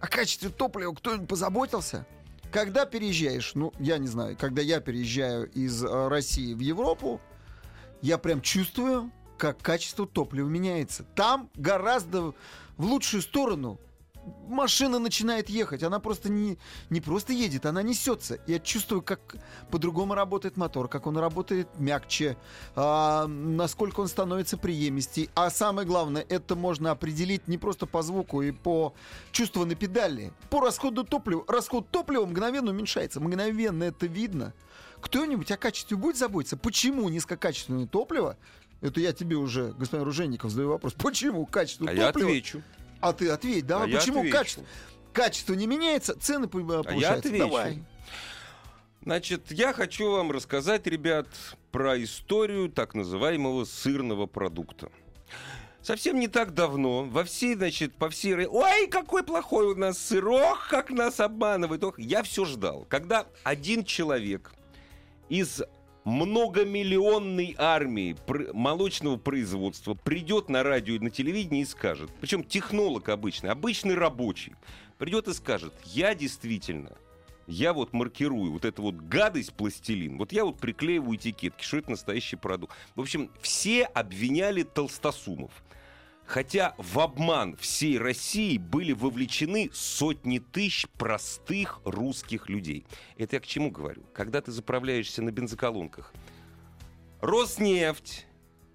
Speaker 2: О качестве топлива кто-нибудь позаботился? Когда переезжаешь, ну, я не знаю, когда я переезжаю из э, России в Европу, я прям чувствую, как качество топлива меняется. Там гораздо в лучшую сторону машина начинает ехать. Она просто не, не просто едет, она несется. Я чувствую, как по-другому работает мотор, как он работает мягче, а, насколько он становится приемистей. А самое главное, это можно определить не просто по звуку и по чувству на педали, по расходу топлива. Расход топлива мгновенно уменьшается. Мгновенно это видно. Кто-нибудь о качестве будет заботиться? Почему низкокачественное топливо? Это я тебе уже, господин Оружейников, задаю вопрос. [LAUGHS] Почему качество
Speaker 1: А я
Speaker 2: топлива...
Speaker 1: отвечу.
Speaker 2: А ты ответь, да?
Speaker 1: А я
Speaker 2: Почему качество, качество не меняется, цены по- повышаются?
Speaker 1: отвечу.
Speaker 2: Давай.
Speaker 1: Значит, я хочу вам рассказать, ребят, про историю так называемого сырного продукта. Совсем не так давно во всей, значит, по всей... Ой, какой плохой у нас сыр, ох, как нас обманывает. Ох. Я все ждал, когда один человек из многомиллионной армии молочного производства придет на радио и на телевидение и скажет, причем технолог обычный, обычный рабочий, придет и скажет, я действительно, я вот маркирую вот эту вот гадость пластилин, вот я вот приклеиваю этикетки, что это настоящий продукт. В общем, все обвиняли толстосумов. Хотя в обман всей России были вовлечены сотни тысяч простых русских людей. Это я к чему говорю? Когда ты заправляешься на бензоколонках, Роснефть,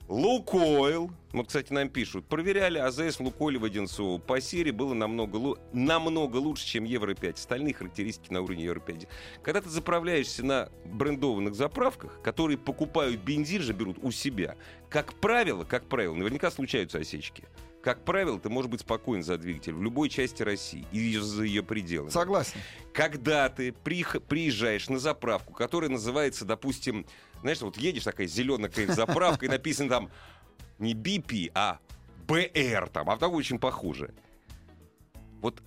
Speaker 1: Лукойл, вот, кстати, нам пишут, проверяли АЗС Лукойл в Одинцово. По серии было намного, намного лучше, чем Евро-5. Остальные характеристики на уровне Евро-5. Когда ты заправляешься на брендованных заправках, которые покупают бензин же, берут у себя, как правило, как правило, наверняка случаются осечки. Как правило, ты можешь быть спокоен за двигатель в любой части России и за ее пределами.
Speaker 2: Согласен.
Speaker 1: Когда ты приезжаешь на заправку, которая называется, допустим, знаешь, вот едешь такая зеленая какая-то заправка, и написано там не BP, а BR там, а там очень похоже. Вот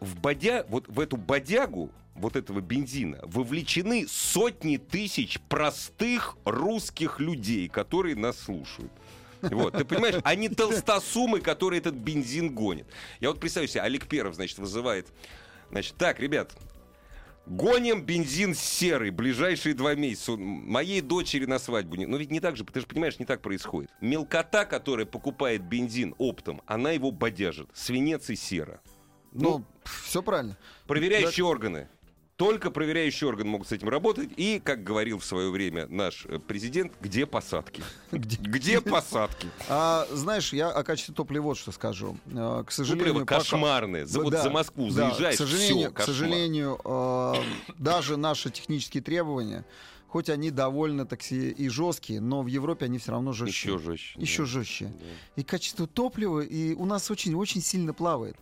Speaker 1: в, бодя, вот в эту бодягу вот этого бензина вовлечены сотни тысяч простых русских людей, которые нас слушают. Вот, ты понимаешь, они толстосумы, которые этот бензин гонят. Я вот представляю себе, Олег Перов, значит, вызывает Значит, так, ребят, гоним бензин серый ближайшие два месяца. Моей дочери на свадьбу. не- Но ведь не так же, ты же понимаешь, не так происходит. Мелкота, которая покупает бензин оптом, она его бодяжит. Свинец и сера.
Speaker 2: Ну, все правильно.
Speaker 1: Проверяющие органы. Только проверяющие органы могут с этим работать. И, как говорил в свое время наш э, президент, где посадки? [LAUGHS] Где [LAUGHS] [LAUGHS] посадки?
Speaker 2: А, знаешь, я о качестве топлива вот что скажу. А, к сожалению,
Speaker 1: кошмарное. За, вот
Speaker 2: Да,
Speaker 1: за Москву заезжаешь,
Speaker 2: к сожалению, э, даже наши технические требования, хоть они довольно такси и жесткие, но в Европе они все равно жестче.
Speaker 1: Еще жестче.
Speaker 2: Еще
Speaker 1: да.
Speaker 2: жестче.
Speaker 1: Да.
Speaker 2: И качество топлива и у нас очень-очень сильно плавает.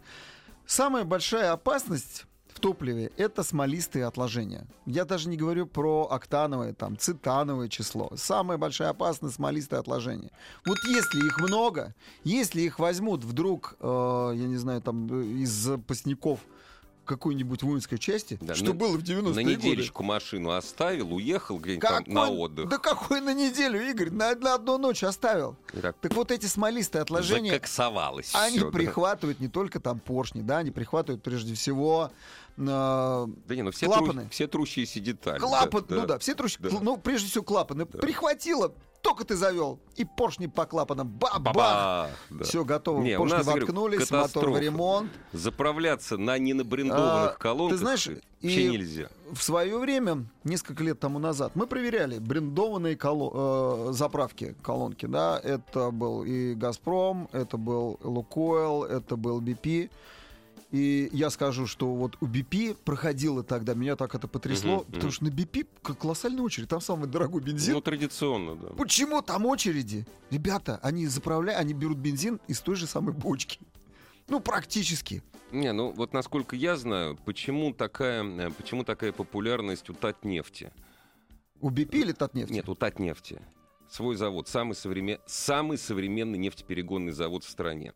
Speaker 2: Самая большая опасность в топливе — это смолистые отложения. Я даже не говорю про октановое, там, цитановое число. Самая большая опасность — смолистые отложения. Вот если их много, если их возьмут вдруг, э, я не знаю, там, э, из запасников какой-нибудь воинской части,
Speaker 1: Да,
Speaker 2: что
Speaker 1: на-
Speaker 2: было в 90-е
Speaker 1: На
Speaker 2: годы.
Speaker 1: неделечку машину оставил, уехал где-нибудь там на отдых.
Speaker 2: Да какой на неделю, Игорь? На, на одну ночь оставил.
Speaker 1: И так
Speaker 2: вот эти смолистые отложения...
Speaker 1: закоксовалось
Speaker 2: Они
Speaker 1: да.
Speaker 2: прихватывают не только там поршни, да, они прихватывают прежде всего э,
Speaker 1: Да не, ну все,
Speaker 2: клапаны.
Speaker 1: тру- все трущиеся детали.
Speaker 2: клапан,
Speaker 1: да,
Speaker 2: ну да, все трущие,
Speaker 1: да.
Speaker 2: ну прежде всего клапаны. Прихватило, только ты завел, и поршни по клапанам, бабах!
Speaker 1: Баба! Да.
Speaker 2: Все готово,
Speaker 1: Не,
Speaker 2: поршни
Speaker 1: нас, говорю,
Speaker 2: воткнулись, мотор в ремонт.
Speaker 1: Заправляться на ненабрендованных
Speaker 2: А,
Speaker 1: колонках
Speaker 2: ты знаешь,
Speaker 1: вообще
Speaker 2: и-
Speaker 1: нельзя.
Speaker 2: В свое время, несколько лет тому назад, мы проверяли брендованные коло- э, заправки, колонки, да, это был и «Газпром», это был «Лукойл», это был «BP». И я скажу, что вот у BP проходило тогда, меня так это потрясло,
Speaker 1: Мгм,
Speaker 2: потому
Speaker 1: мгм.
Speaker 2: что на BP колоссальная очередь, там самый дорогой бензин.
Speaker 1: Ну, традиционно, да.
Speaker 2: Почему там очереди? Ребята, они заправляют, они берут бензин из той же самой бочки. Ну, практически.
Speaker 1: Не, ну вот насколько я знаю, почему такая, э, почему такая популярность у Татнефти?
Speaker 2: У BP или Татнефти?
Speaker 1: Нет, у Татнефти. Свой завод, самый, современ... самый современный нефтеперегонный завод в стране.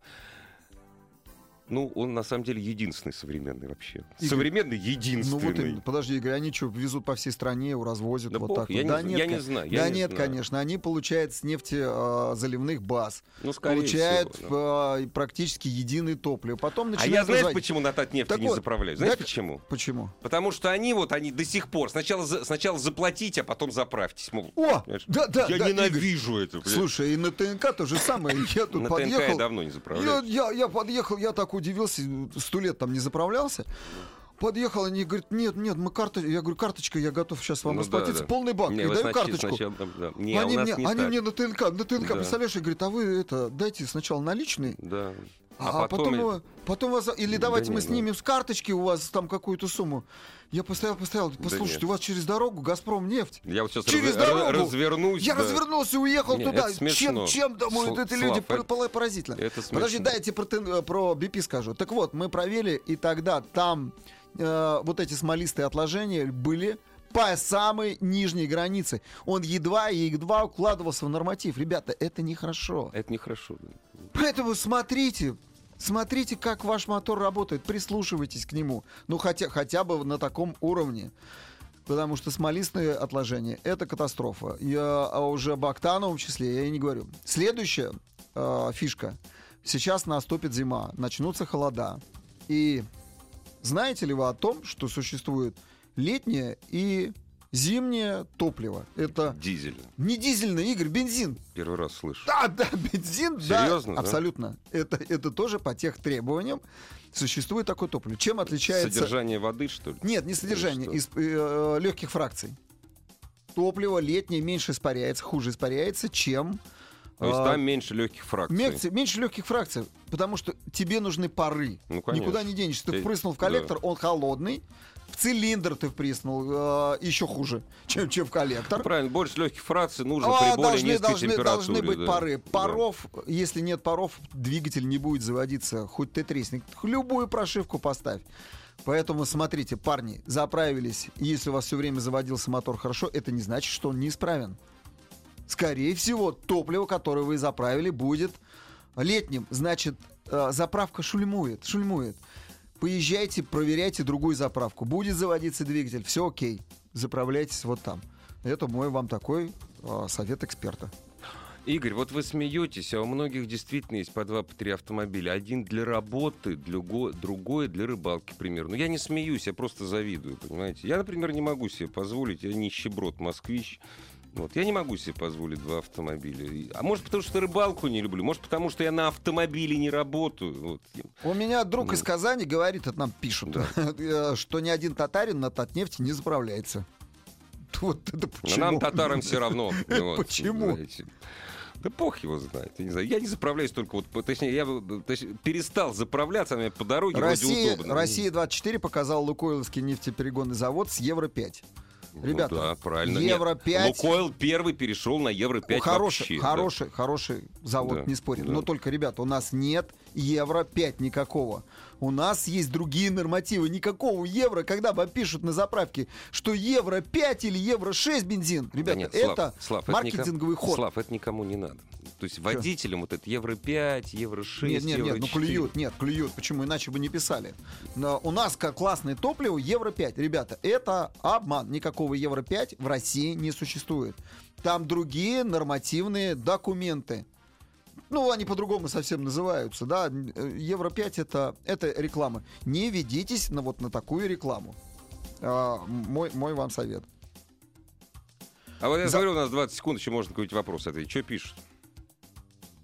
Speaker 1: Ну, он на самом деле единственный современный вообще.
Speaker 2: Игорь,
Speaker 1: современный
Speaker 2: Ну
Speaker 1: единственный.
Speaker 2: вот именно. Подожди, Игорь, они что, везут по всей стране, развозят
Speaker 1: Да
Speaker 2: вот
Speaker 1: бог,
Speaker 2: так
Speaker 1: я
Speaker 2: вот?
Speaker 1: не
Speaker 2: да нет,
Speaker 1: я не знаю, я
Speaker 2: да
Speaker 1: не
Speaker 2: нет,
Speaker 1: знаю.
Speaker 2: конечно. Они получают с нефти э, заливных баз.
Speaker 1: Ну,
Speaker 2: получают
Speaker 1: всего, да.
Speaker 2: э, практически единое топливо. Потом
Speaker 1: А
Speaker 2: начинают
Speaker 1: я знаешь,
Speaker 2: разводить.
Speaker 1: почему на
Speaker 2: Так
Speaker 1: не
Speaker 2: вот,
Speaker 1: заправляют? Знаешь
Speaker 2: так-
Speaker 1: почему?
Speaker 2: Почему?
Speaker 1: Потому что они вот, они до сих пор сначала, сначала заплатите, а потом заправьтесь. Мол,
Speaker 2: О,
Speaker 1: Понимаешь?
Speaker 2: да, да,
Speaker 1: я
Speaker 2: да, Игорь.
Speaker 1: ненавижу это. блядь.
Speaker 2: Слушай, и на ТНК то же самое. Я тут
Speaker 1: на ТНК я давно не заправляю.
Speaker 2: я, я подъехал, я так удивился, сто лет там не заправлялся. Подъехал, они говорят, нет, нет, мы карта, я говорю, карточка, я готов сейчас вам
Speaker 1: Ну да,
Speaker 2: расплатиться,
Speaker 1: да.
Speaker 2: полный бак,
Speaker 1: Не,
Speaker 2: и даю
Speaker 1: сначала-
Speaker 2: карточку.
Speaker 1: сначала, да. Не,
Speaker 2: они мне,
Speaker 1: не
Speaker 2: они
Speaker 1: так.
Speaker 2: мне на ТНК, на ТНК,
Speaker 1: Да.
Speaker 2: представляешь, и говорит, а вы это, дайте сначала наличные,
Speaker 1: Да.
Speaker 2: а, потом, э, потом вас, или давайте
Speaker 1: Да
Speaker 2: мы
Speaker 1: не, ну.
Speaker 2: снимем с карточки у вас там какую-то сумму. Я постоял, постоял, послушайте,
Speaker 1: нет.
Speaker 2: у вас через дорогу Газпром нефть.
Speaker 1: Я вот сейчас
Speaker 2: Через
Speaker 1: раз-
Speaker 2: дорогу.
Speaker 1: развернусь.
Speaker 2: Я
Speaker 1: да.
Speaker 2: развернулся и уехал
Speaker 1: Не,
Speaker 2: туда. Чем, чем думают
Speaker 1: Сл-
Speaker 2: эти
Speaker 1: Слав,
Speaker 2: люди? Пор- Поразительно.
Speaker 1: Это
Speaker 2: Подожди, дайте про, э, про BP скажу. Так вот, мы проверили, и тогда там э, вот эти смолистые отложения были по самой нижней границе. Он едва и едва укладывался в норматив. Ребята, это нехорошо.
Speaker 1: Это нехорошо. да.
Speaker 2: Поэтому смотрите, смотрите, как ваш мотор работает, прислушивайтесь к нему. Ну, хотя, хотя бы на таком уровне. Потому что смолистые отложения — это катастрофа. Я а уже об октановом числе я и не говорю. Следующая э, фишка. Сейчас наступит зима, начнутся холода. И знаете ли вы о том, что существует летнее и зимнее топливо? Это
Speaker 1: Дизель.
Speaker 2: не дизельный, Игорь, бензин.
Speaker 1: Первый раз слышу.
Speaker 2: Да, да, бензин, да.
Speaker 1: Серьезно, да?
Speaker 2: Абсолютно. Это, это тоже по тех требованиям существует такое топливо. Чем отличается...
Speaker 1: Содержание воды, что ли?
Speaker 2: Нет, не содержание, из э, легких фракций. Топливо летнее меньше испаряется, хуже испаряется, чем...
Speaker 1: То есть
Speaker 2: а,
Speaker 1: там меньше легких фракций.
Speaker 2: меньше, меньше легких фракций, потому что тебе нужны пары.
Speaker 1: Ну, конечно.
Speaker 2: Никуда не денешься. Ты
Speaker 1: Э,
Speaker 2: впрыснул в
Speaker 1: да.
Speaker 2: коллектор, он холодный. В цилиндр ты впрыснул, э, еще хуже, [LAUGHS] чем, чем в коллектор.
Speaker 1: Правильно, больше легких фракций нужно
Speaker 2: А,
Speaker 1: при более
Speaker 2: должны,
Speaker 1: низкой
Speaker 2: должны,
Speaker 1: температуре.
Speaker 2: должны быть
Speaker 1: да.
Speaker 2: пары.
Speaker 1: Да.
Speaker 2: Паров, если нет паров, двигатель не будет заводиться, хоть ты тресни. Любую прошивку поставь. Поэтому смотрите, парни, заправились. Если у вас все время заводился мотор хорошо, это не значит, что он неисправен. Скорее всего, топливо, которое вы заправили, будет летним. Значит, э, заправка шульмует, шульмует. Поезжайте, проверяйте другую заправку. Будет заводиться двигатель, все окей. Заправляйтесь вот там. Это мой вам такой э, совет эксперта.
Speaker 1: Игорь, вот вы смеетесь, а у многих действительно есть по два, по три автомобиля. Один для работы, друго- другой для рыбалки, к примеру. Но я не смеюсь, я просто завидую, понимаете. Я, например, не могу себе позволить, я нищеброд, москвич. Вот, я не могу себе позволить два автомобиля. А может, потому что рыбалку не люблю, может, потому что я на автомобиле не работаю. Вот.
Speaker 2: У меня друг
Speaker 1: ну.
Speaker 2: из Казани говорит, это нам пишут,
Speaker 1: да. [LAUGHS]
Speaker 2: Э, что ни один татарин на Татнефти не заправляется. [LAUGHS] Вот это почему?
Speaker 1: Нам, татарам, все равно. [LAUGHS]
Speaker 2: Почему?
Speaker 1: Знаете. Да бог его знает. Я не, знаю. я не заправляюсь только вот... Точнее, я точнее, перестал заправляться, мне по дороге
Speaker 2: Россия,
Speaker 1: вроде
Speaker 2: удобно. Россия-24 показал Лукойловский нефтеперегонный завод с Евро-5.
Speaker 1: Ну,
Speaker 2: ребята, ну,
Speaker 1: да, правильно.
Speaker 2: Евро ну,
Speaker 1: Нет.
Speaker 2: 5.
Speaker 1: Лукойл первый перешел на Евро 5
Speaker 2: хороший,
Speaker 1: вообще. Хороший, да.
Speaker 2: хороший завод,
Speaker 1: да,
Speaker 2: не спорим.
Speaker 1: Да.
Speaker 2: Но только, ребята, у нас нет Евро 5 никакого. У нас есть другие нормативы. Никакого евро, когда вам пишут на заправке, что евро 5 или евро 6 бензин. Ребята,
Speaker 1: да нет,
Speaker 2: это
Speaker 1: Слав,
Speaker 2: маркетинговый
Speaker 1: это
Speaker 2: ход.
Speaker 1: Слав, это никому не надо. То есть водителям вот это Евро 5, Евро 6,
Speaker 2: Нет, нет,
Speaker 1: Евро
Speaker 2: нет, ну
Speaker 1: 4.
Speaker 2: клюют, нет, клюют. Почему? Иначе бы не писали. Но у нас как классное топливо Евро 5. Ребята, это обман. Никакого Евро 5 в России не существует. Там другие нормативные документы. Ну, они по-другому совсем называются, да. Э, Евро 5 это, это реклама. Не ведитесь на вот на такую рекламу. А, мой, мой вам совет.
Speaker 1: А вот я
Speaker 2: За-
Speaker 1: смотрю, у нас 20 секунд, еще можно какой-нибудь вопрос ответить. Что пишут?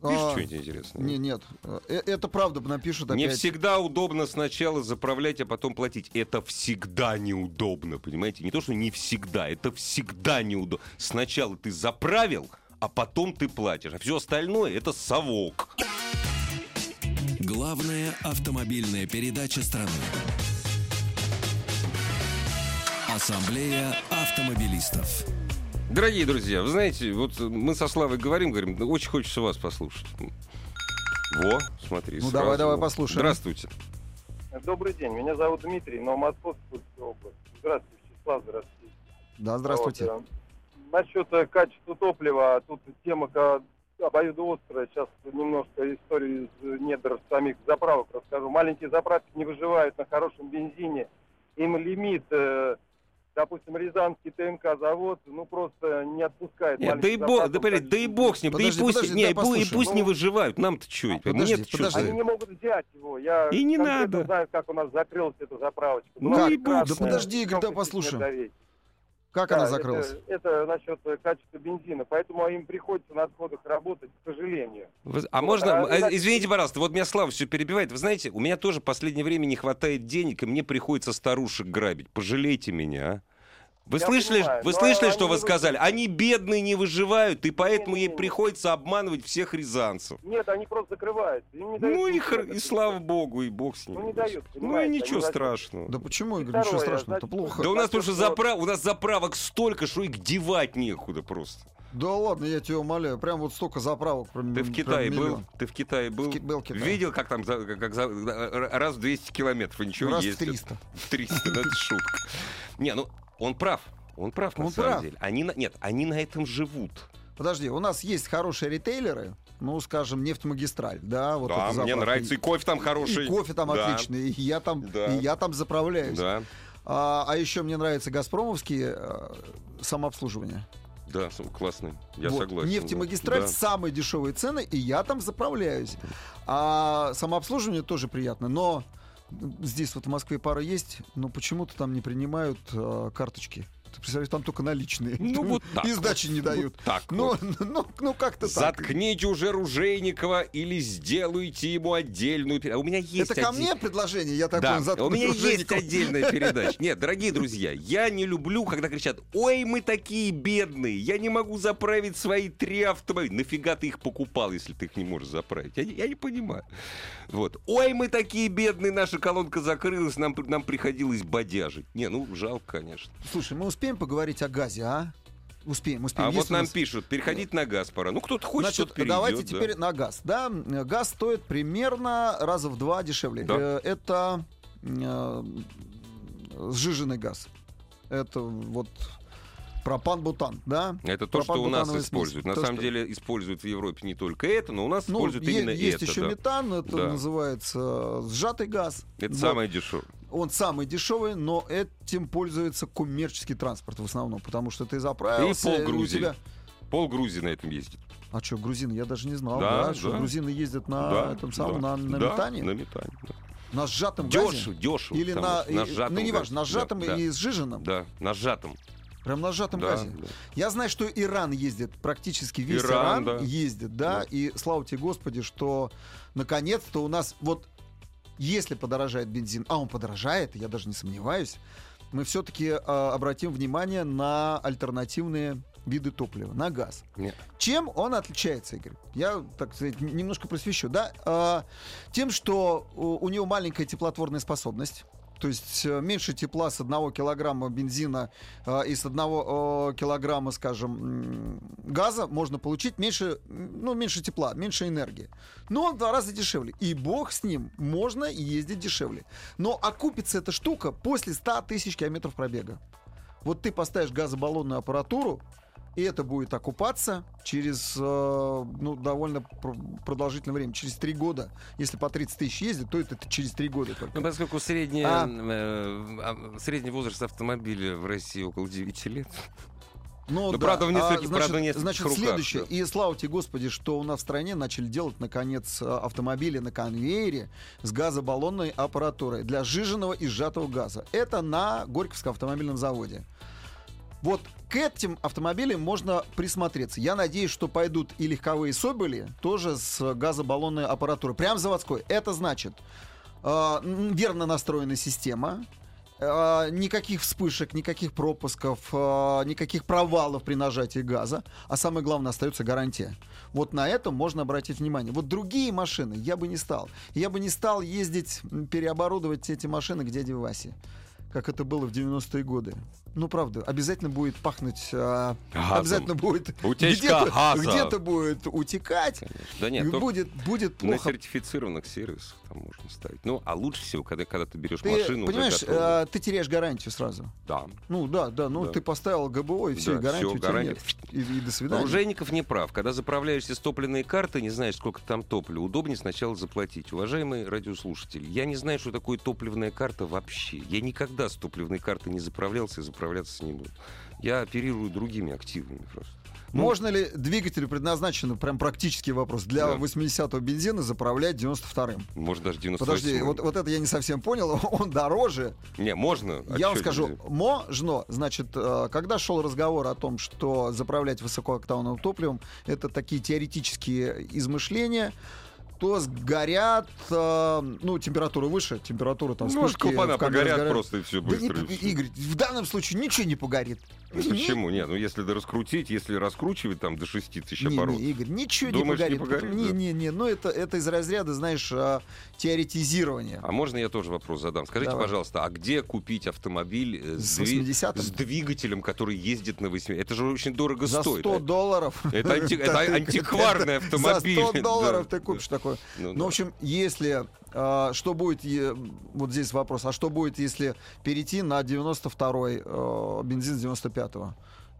Speaker 1: Пишут
Speaker 2: А,
Speaker 1: что-нибудь интересное?
Speaker 2: Не, нет. Э, Это правда напишут
Speaker 1: Не
Speaker 2: опять.
Speaker 1: всегда удобно сначала заправлять, а потом платить. Это всегда неудобно, понимаете? Не то, что не всегда, это всегда неудобно. Сначала ты заправил, а потом ты платишь. А все остальное это совок.
Speaker 4: Главная автомобильная передача страны. Ассамблея автомобилистов.
Speaker 1: Дорогие друзья, вы знаете, вот мы со Славой говорим, говорим, «Да очень хочется вас послушать. Во, смотри.
Speaker 2: Ну,
Speaker 1: сразу.
Speaker 2: давай, давай послушаем.
Speaker 1: Здравствуйте.
Speaker 5: Добрый день, меня зовут Дмитрий, Новомосковская область. Здравствуйте, Вячеслав, здравствуйте.
Speaker 2: Да, здравствуйте.
Speaker 5: Вот, э, насчет э, качества топлива, тут тема обоюдоострая. Сейчас немножко истории из э, недр самих заправок расскажу. Маленькие заправки не выживают на хорошем бензине. Им лимит, э, допустим, Рязанский ТНК завод, ну просто не отпускает.
Speaker 1: Нет, да и бог, да, блядь, да и бог с ним,
Speaker 2: Подожди,
Speaker 1: да и пусть,
Speaker 2: подожди,
Speaker 1: не,
Speaker 2: дай
Speaker 1: и и пусть не
Speaker 5: Ну,
Speaker 1: выживают, нам-то что?
Speaker 2: подожди,
Speaker 1: Мне-то чё?
Speaker 2: подожди.
Speaker 5: Они не могут взять его. Я
Speaker 1: И не надо.
Speaker 5: знаю, как у нас закрылась эта заправочка.
Speaker 1: Ну
Speaker 5: Была
Speaker 1: и
Speaker 5: прекрасная,
Speaker 2: да подожди, да
Speaker 5: кнопочная
Speaker 2: послушаем. Как
Speaker 5: Да,
Speaker 2: она
Speaker 5: это-
Speaker 2: закрылась?
Speaker 5: Это, насчет э, качества бензина. Поэтому им приходится на отходах работать, к сожалению.
Speaker 1: Вы- А
Speaker 5: Вот,
Speaker 1: можно,
Speaker 5: а,
Speaker 1: э, извините, пожалуйста, вот меня Слава все перебивает. Вы знаете, у меня тоже в последнее время не хватает денег, и мне приходится старушек грабить. Пожалейте меня, а. Вы
Speaker 5: Я
Speaker 1: слышали,
Speaker 5: понимаю,
Speaker 1: вы слышали, что вы сказали? Они бедные не выживают, и поэтому ей приходится обманывать всех рязанцев.
Speaker 5: Нет, они просто закрываются. Им не дают
Speaker 1: Ну и, хр- и слава богу, и бог с ним.
Speaker 5: Ну, не дают,
Speaker 1: Ну и ничего страшного.
Speaker 2: Да почему, Игорь, ничего страшного, это плохо.
Speaker 1: Да у нас потому что
Speaker 5: Насчет-
Speaker 1: запра- у нас заправок столько, что их девать некуда просто.
Speaker 2: Да ладно, я тебя умоляю, прям вот столько заправок. прям-
Speaker 1: Ты в
Speaker 2: прям
Speaker 1: Китае был?
Speaker 2: миллион.
Speaker 1: Ты в Китае был?
Speaker 2: В Ки- был в Китае.
Speaker 1: Видел, как там за- как за- раз в 200 километров и ничего
Speaker 2: Раз в
Speaker 1: ездят?
Speaker 2: 300.
Speaker 1: В 300, да, это шутка. Не, ну, он прав. Он прав, на
Speaker 2: Он
Speaker 1: самом
Speaker 2: прав.
Speaker 1: деле. Они на... Нет, они на этом живут.
Speaker 2: Подожди, у нас есть хорошие ритейлеры, ну, скажем, нефтемагистраль, да, вот
Speaker 1: да, мне нравится. И кофе там хороший.
Speaker 2: И кофе там
Speaker 1: Да,
Speaker 2: отличный, и я там,
Speaker 1: Да.
Speaker 2: и я там заправляюсь.
Speaker 1: Да,
Speaker 2: А, а еще мне нравится Газпромовские э, самообслуживание.
Speaker 1: да, классный. Я
Speaker 2: Вот.
Speaker 1: согласен.
Speaker 2: Нефтемагистраль
Speaker 1: да.
Speaker 2: самые дешевые цены, и я там заправляюсь. А самообслуживание тоже приятно, но здесь вот в Москве пара есть, но почему-то там не принимают э, карточки. Ты представляешь, там только наличные.
Speaker 1: Ну, вот так
Speaker 2: И сдачи
Speaker 1: вот.
Speaker 2: не дают.
Speaker 1: Вот так
Speaker 2: Ну,
Speaker 1: вот. [LAUGHS]
Speaker 2: ну, ну, как-то так.
Speaker 1: Заткните уже Ружейникова или сделайте ему отдельную... А у меня есть
Speaker 2: Это ко
Speaker 1: один-
Speaker 2: мне предложение? Я такой
Speaker 1: Да, у меня есть отдельная [LAUGHS] передача. Нет, дорогие друзья, я не люблю, когда кричат, ой, мы такие бедные, я не могу заправить свои три автомобиля. Нафига ты их покупал, если ты их не можешь заправить? Я не, я не понимаю. Вот. Ой, мы такие бедные, наша колонка закрылась, нам, нам приходилось бодяжить. Не, ну, жалко, конечно.
Speaker 2: Слушай, мы успеем поговорить о газе, а? Успеем, успеем.
Speaker 1: А
Speaker 2: Есть
Speaker 1: вот нам
Speaker 2: нас-
Speaker 1: пишут, переходить на газ пора. Ну, кто-то хочет,
Speaker 2: Значит,
Speaker 1: кто-то
Speaker 2: давайте
Speaker 1: да.
Speaker 2: теперь на газ. Да, газ стоит примерно раза в два дешевле.
Speaker 1: Да.
Speaker 2: Э, Это э, сжиженный газ. Это вот пропан-бутан, да?
Speaker 1: Это то, что у нас
Speaker 2: смесь.
Speaker 1: используют. На
Speaker 2: То,
Speaker 1: самом
Speaker 2: что-
Speaker 1: деле используют в Европе не только это, но у нас
Speaker 2: Ну,
Speaker 1: используют именно
Speaker 2: есть
Speaker 1: это.
Speaker 2: еще
Speaker 1: да.
Speaker 2: метан, это
Speaker 1: Да.
Speaker 2: называется сжатый газ.
Speaker 1: Это
Speaker 2: Вот.
Speaker 1: самое дешевое.
Speaker 2: Он самый дешевый, но этим пользуется коммерческий транспорт в основном, потому что ты заправился,
Speaker 1: И
Speaker 2: у
Speaker 1: полгрузили.
Speaker 2: тебя...
Speaker 1: Пол Грузии на этом ездит.
Speaker 2: А что, грузины? Я даже не знал,
Speaker 1: Да,
Speaker 2: да, что
Speaker 1: да.
Speaker 2: грузины ездят на
Speaker 1: да,
Speaker 2: этом самом,
Speaker 1: да,
Speaker 2: на, на
Speaker 1: да,
Speaker 2: метане,
Speaker 1: На метане. да.
Speaker 2: на сжатом газе.
Speaker 1: Дешево, дешево.
Speaker 2: Или на,
Speaker 1: что на сжатом
Speaker 2: ну не важно, на сжатом
Speaker 1: да,
Speaker 2: и сжиженном.
Speaker 1: Да, на сжатом.
Speaker 2: Прям на сжатом
Speaker 1: Да,
Speaker 2: газе.
Speaker 1: да.
Speaker 2: Я знаю, что Иран ездит, практически весь
Speaker 1: Иран,
Speaker 2: Иран,
Speaker 1: да.
Speaker 2: ездит, да,
Speaker 1: Да.
Speaker 2: и слава тебе, Господи, что наконец-то у нас вот если подорожает бензин, а он подорожает, я даже не сомневаюсь, мы все-таки обратим внимание на альтернативные виды топлива, на газ.
Speaker 1: Не.
Speaker 2: Чем он отличается, Игорь? Я, так сказать, немножко просвещу. Да? А, тем, что у, у него маленькая теплотворная способность. То есть э, меньше тепла с одного килограмма бензина э, и с одного э, килограмма, скажем, газа можно получить меньше, ну, меньше тепла, меньше энергии. Но в два раза дешевле. И бог с ним, можно ездить дешевле. Но окупится эта штука после 100 тысяч километров пробега. Вот ты поставишь газобаллонную аппаратуру, и это будет окупаться через э, ну, довольно пр- продолжительное время, через три года. Если по 30 тысяч ездит, то это через три года только.
Speaker 1: Ну, поскольку средний,
Speaker 2: А?
Speaker 1: э, а, средний возраст автомобиля в России около 9 лет.
Speaker 2: Ну, да.
Speaker 1: правда, в нескольких-
Speaker 2: значит,
Speaker 1: правда, в нескольких
Speaker 2: значит,
Speaker 1: руках,
Speaker 2: следующее.
Speaker 1: да.
Speaker 2: И слава тебе, Господи, что у нас в стране начали делать, наконец, э, автомобили на конвейере с газобаллонной аппаратурой для сжиженного и сжатого газа. Это на Горьковском автомобильном заводе. Вот к этим автомобилям можно присмотреться. Я надеюсь, что пойдут и легковые Соболи, тоже с газобаллонной аппаратурой. Прям заводской. Это значит э, верно настроенная система, э, никаких вспышек, никаких пропусков, э, никаких провалов при нажатии газа, а самое главное остается гарантия. Вот на это можно обратить внимание. Вот другие машины я бы не стал. Я бы не стал ездить, переоборудовать эти машины к дяде Васе, как это было в 90-е годы. Ну, правда, обязательно будет пахнуть... а, обязательно будет... Где-то, где-то будет утекать.
Speaker 1: Да нет,
Speaker 2: будет, будет
Speaker 1: на
Speaker 2: плохо.
Speaker 1: сертифицированных сервисах там можно ставить. Ну, а лучше всего, когда, когда ты берешь
Speaker 2: Ты
Speaker 1: машину
Speaker 2: понимаешь, а, ты теряешь гарантию сразу.
Speaker 1: Да.
Speaker 2: Ну да, да, ну
Speaker 1: Да.
Speaker 2: ты поставил ГБО, и все,
Speaker 1: Да,
Speaker 2: и гарантию тебя
Speaker 1: гарантия.
Speaker 2: нет. И, и до свидания.
Speaker 1: Оружейников не прав. Когда заправляешься с топливной карты, не знаешь, сколько там топлива, удобнее сначала заплатить. Уважаемые радиослушатели, я не знаю, что такое топливная карта вообще. Я никогда с топливной карты не заправлялся и заправляться не буду. Я оперирую другими активами просто. Ну,
Speaker 2: Можно ли двигателю предназначенный, прям практический вопрос, для
Speaker 1: Да.
Speaker 2: 80-го бензина заправлять 92-м?
Speaker 1: Может, даже 98
Speaker 2: Подожди, вот, вот это я не совсем понял, [LAUGHS] он дороже.
Speaker 1: Не, можно. А
Speaker 2: я вам скажу,
Speaker 1: нельзя?
Speaker 2: можно, значит, э, когда шел разговор о том, что заправлять высокооктановым топливом, это такие теоретические измышления, то сгорят, э, ну, температура выше, температура там
Speaker 1: Ну,
Speaker 2: вспышки
Speaker 1: клапана погорят просто и все
Speaker 2: Да
Speaker 1: быстро.
Speaker 2: не-
Speaker 1: и.
Speaker 2: Игорь, в данном случае ничего не погорит.
Speaker 1: Ну, Почему? Нет, ну если да раскрутить, если раскручивать там до 6 тысяч
Speaker 2: Не,
Speaker 1: оборотов.
Speaker 2: не, Игорь, ничего
Speaker 1: Думаешь, не
Speaker 2: не погорит.
Speaker 1: погорит,
Speaker 2: не,
Speaker 1: да?
Speaker 2: не, не, ну это, это из разряда, знаешь, а, теоретизирования.
Speaker 1: А можно я тоже вопрос задам? Скажите,
Speaker 2: Давай.
Speaker 1: пожалуйста, а где купить автомобиль э,
Speaker 2: С
Speaker 1: дви-
Speaker 2: 80-м?
Speaker 1: с двигателем, который ездит на 8? Это же очень дорого
Speaker 2: За 100
Speaker 1: стоит.
Speaker 2: долларов.
Speaker 1: Это анти- [LAUGHS] это антикварный автомобиль.
Speaker 2: За 100 долларов [LAUGHS] ты купишь такой.
Speaker 1: Ну,
Speaker 2: Ну, в общем, если... а, что будет... Вот здесь вопрос. А что будет, если перейти на 92-й э, бензин с 95-го?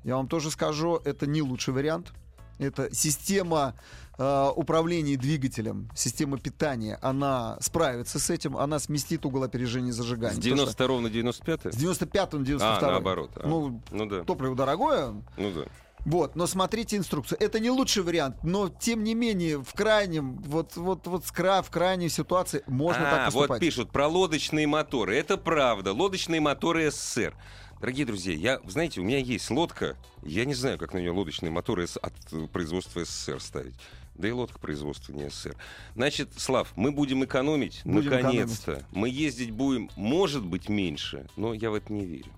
Speaker 2: Я вам тоже скажу, это не лучший вариант. Это система э, управления двигателем, система питания, она справится с этим, она сместит угол опережения
Speaker 1: С
Speaker 2: зажигания. Потому
Speaker 1: 92 на 95
Speaker 2: что С 95 на 92
Speaker 1: А, наоборот. а.
Speaker 2: Ну,
Speaker 1: Ну да.
Speaker 2: топливо дорогое,
Speaker 1: Ну да.
Speaker 2: Вот, но смотрите инструкцию. Это не лучший вариант, но тем не менее в крайнем, вот, вот, вот с кра- в крайней ситуации можно так
Speaker 1: А,
Speaker 2: поступать.
Speaker 1: вот пишут про лодочные моторы. Это правда. Лодочные моторы СССР. Дорогие друзья, я, знаете, у меня есть лодка. Я не знаю, как на нее лодочные моторы от э, производства СССР ставить. Да и лодка производства не СССР. Значит, Слав, мы будем экономить,
Speaker 2: Будем
Speaker 1: наконец-то. Мы ездить будем, может быть, меньше, но я в это не верю.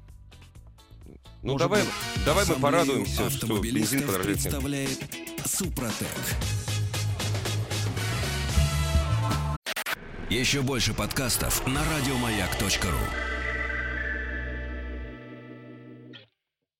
Speaker 1: Ну,
Speaker 2: Может
Speaker 1: давай,
Speaker 2: быть.
Speaker 1: давай мы порадуемся, что бензин подорожает.
Speaker 4: представляет Супротек. Еще больше подкастов на радиомаяк.ру.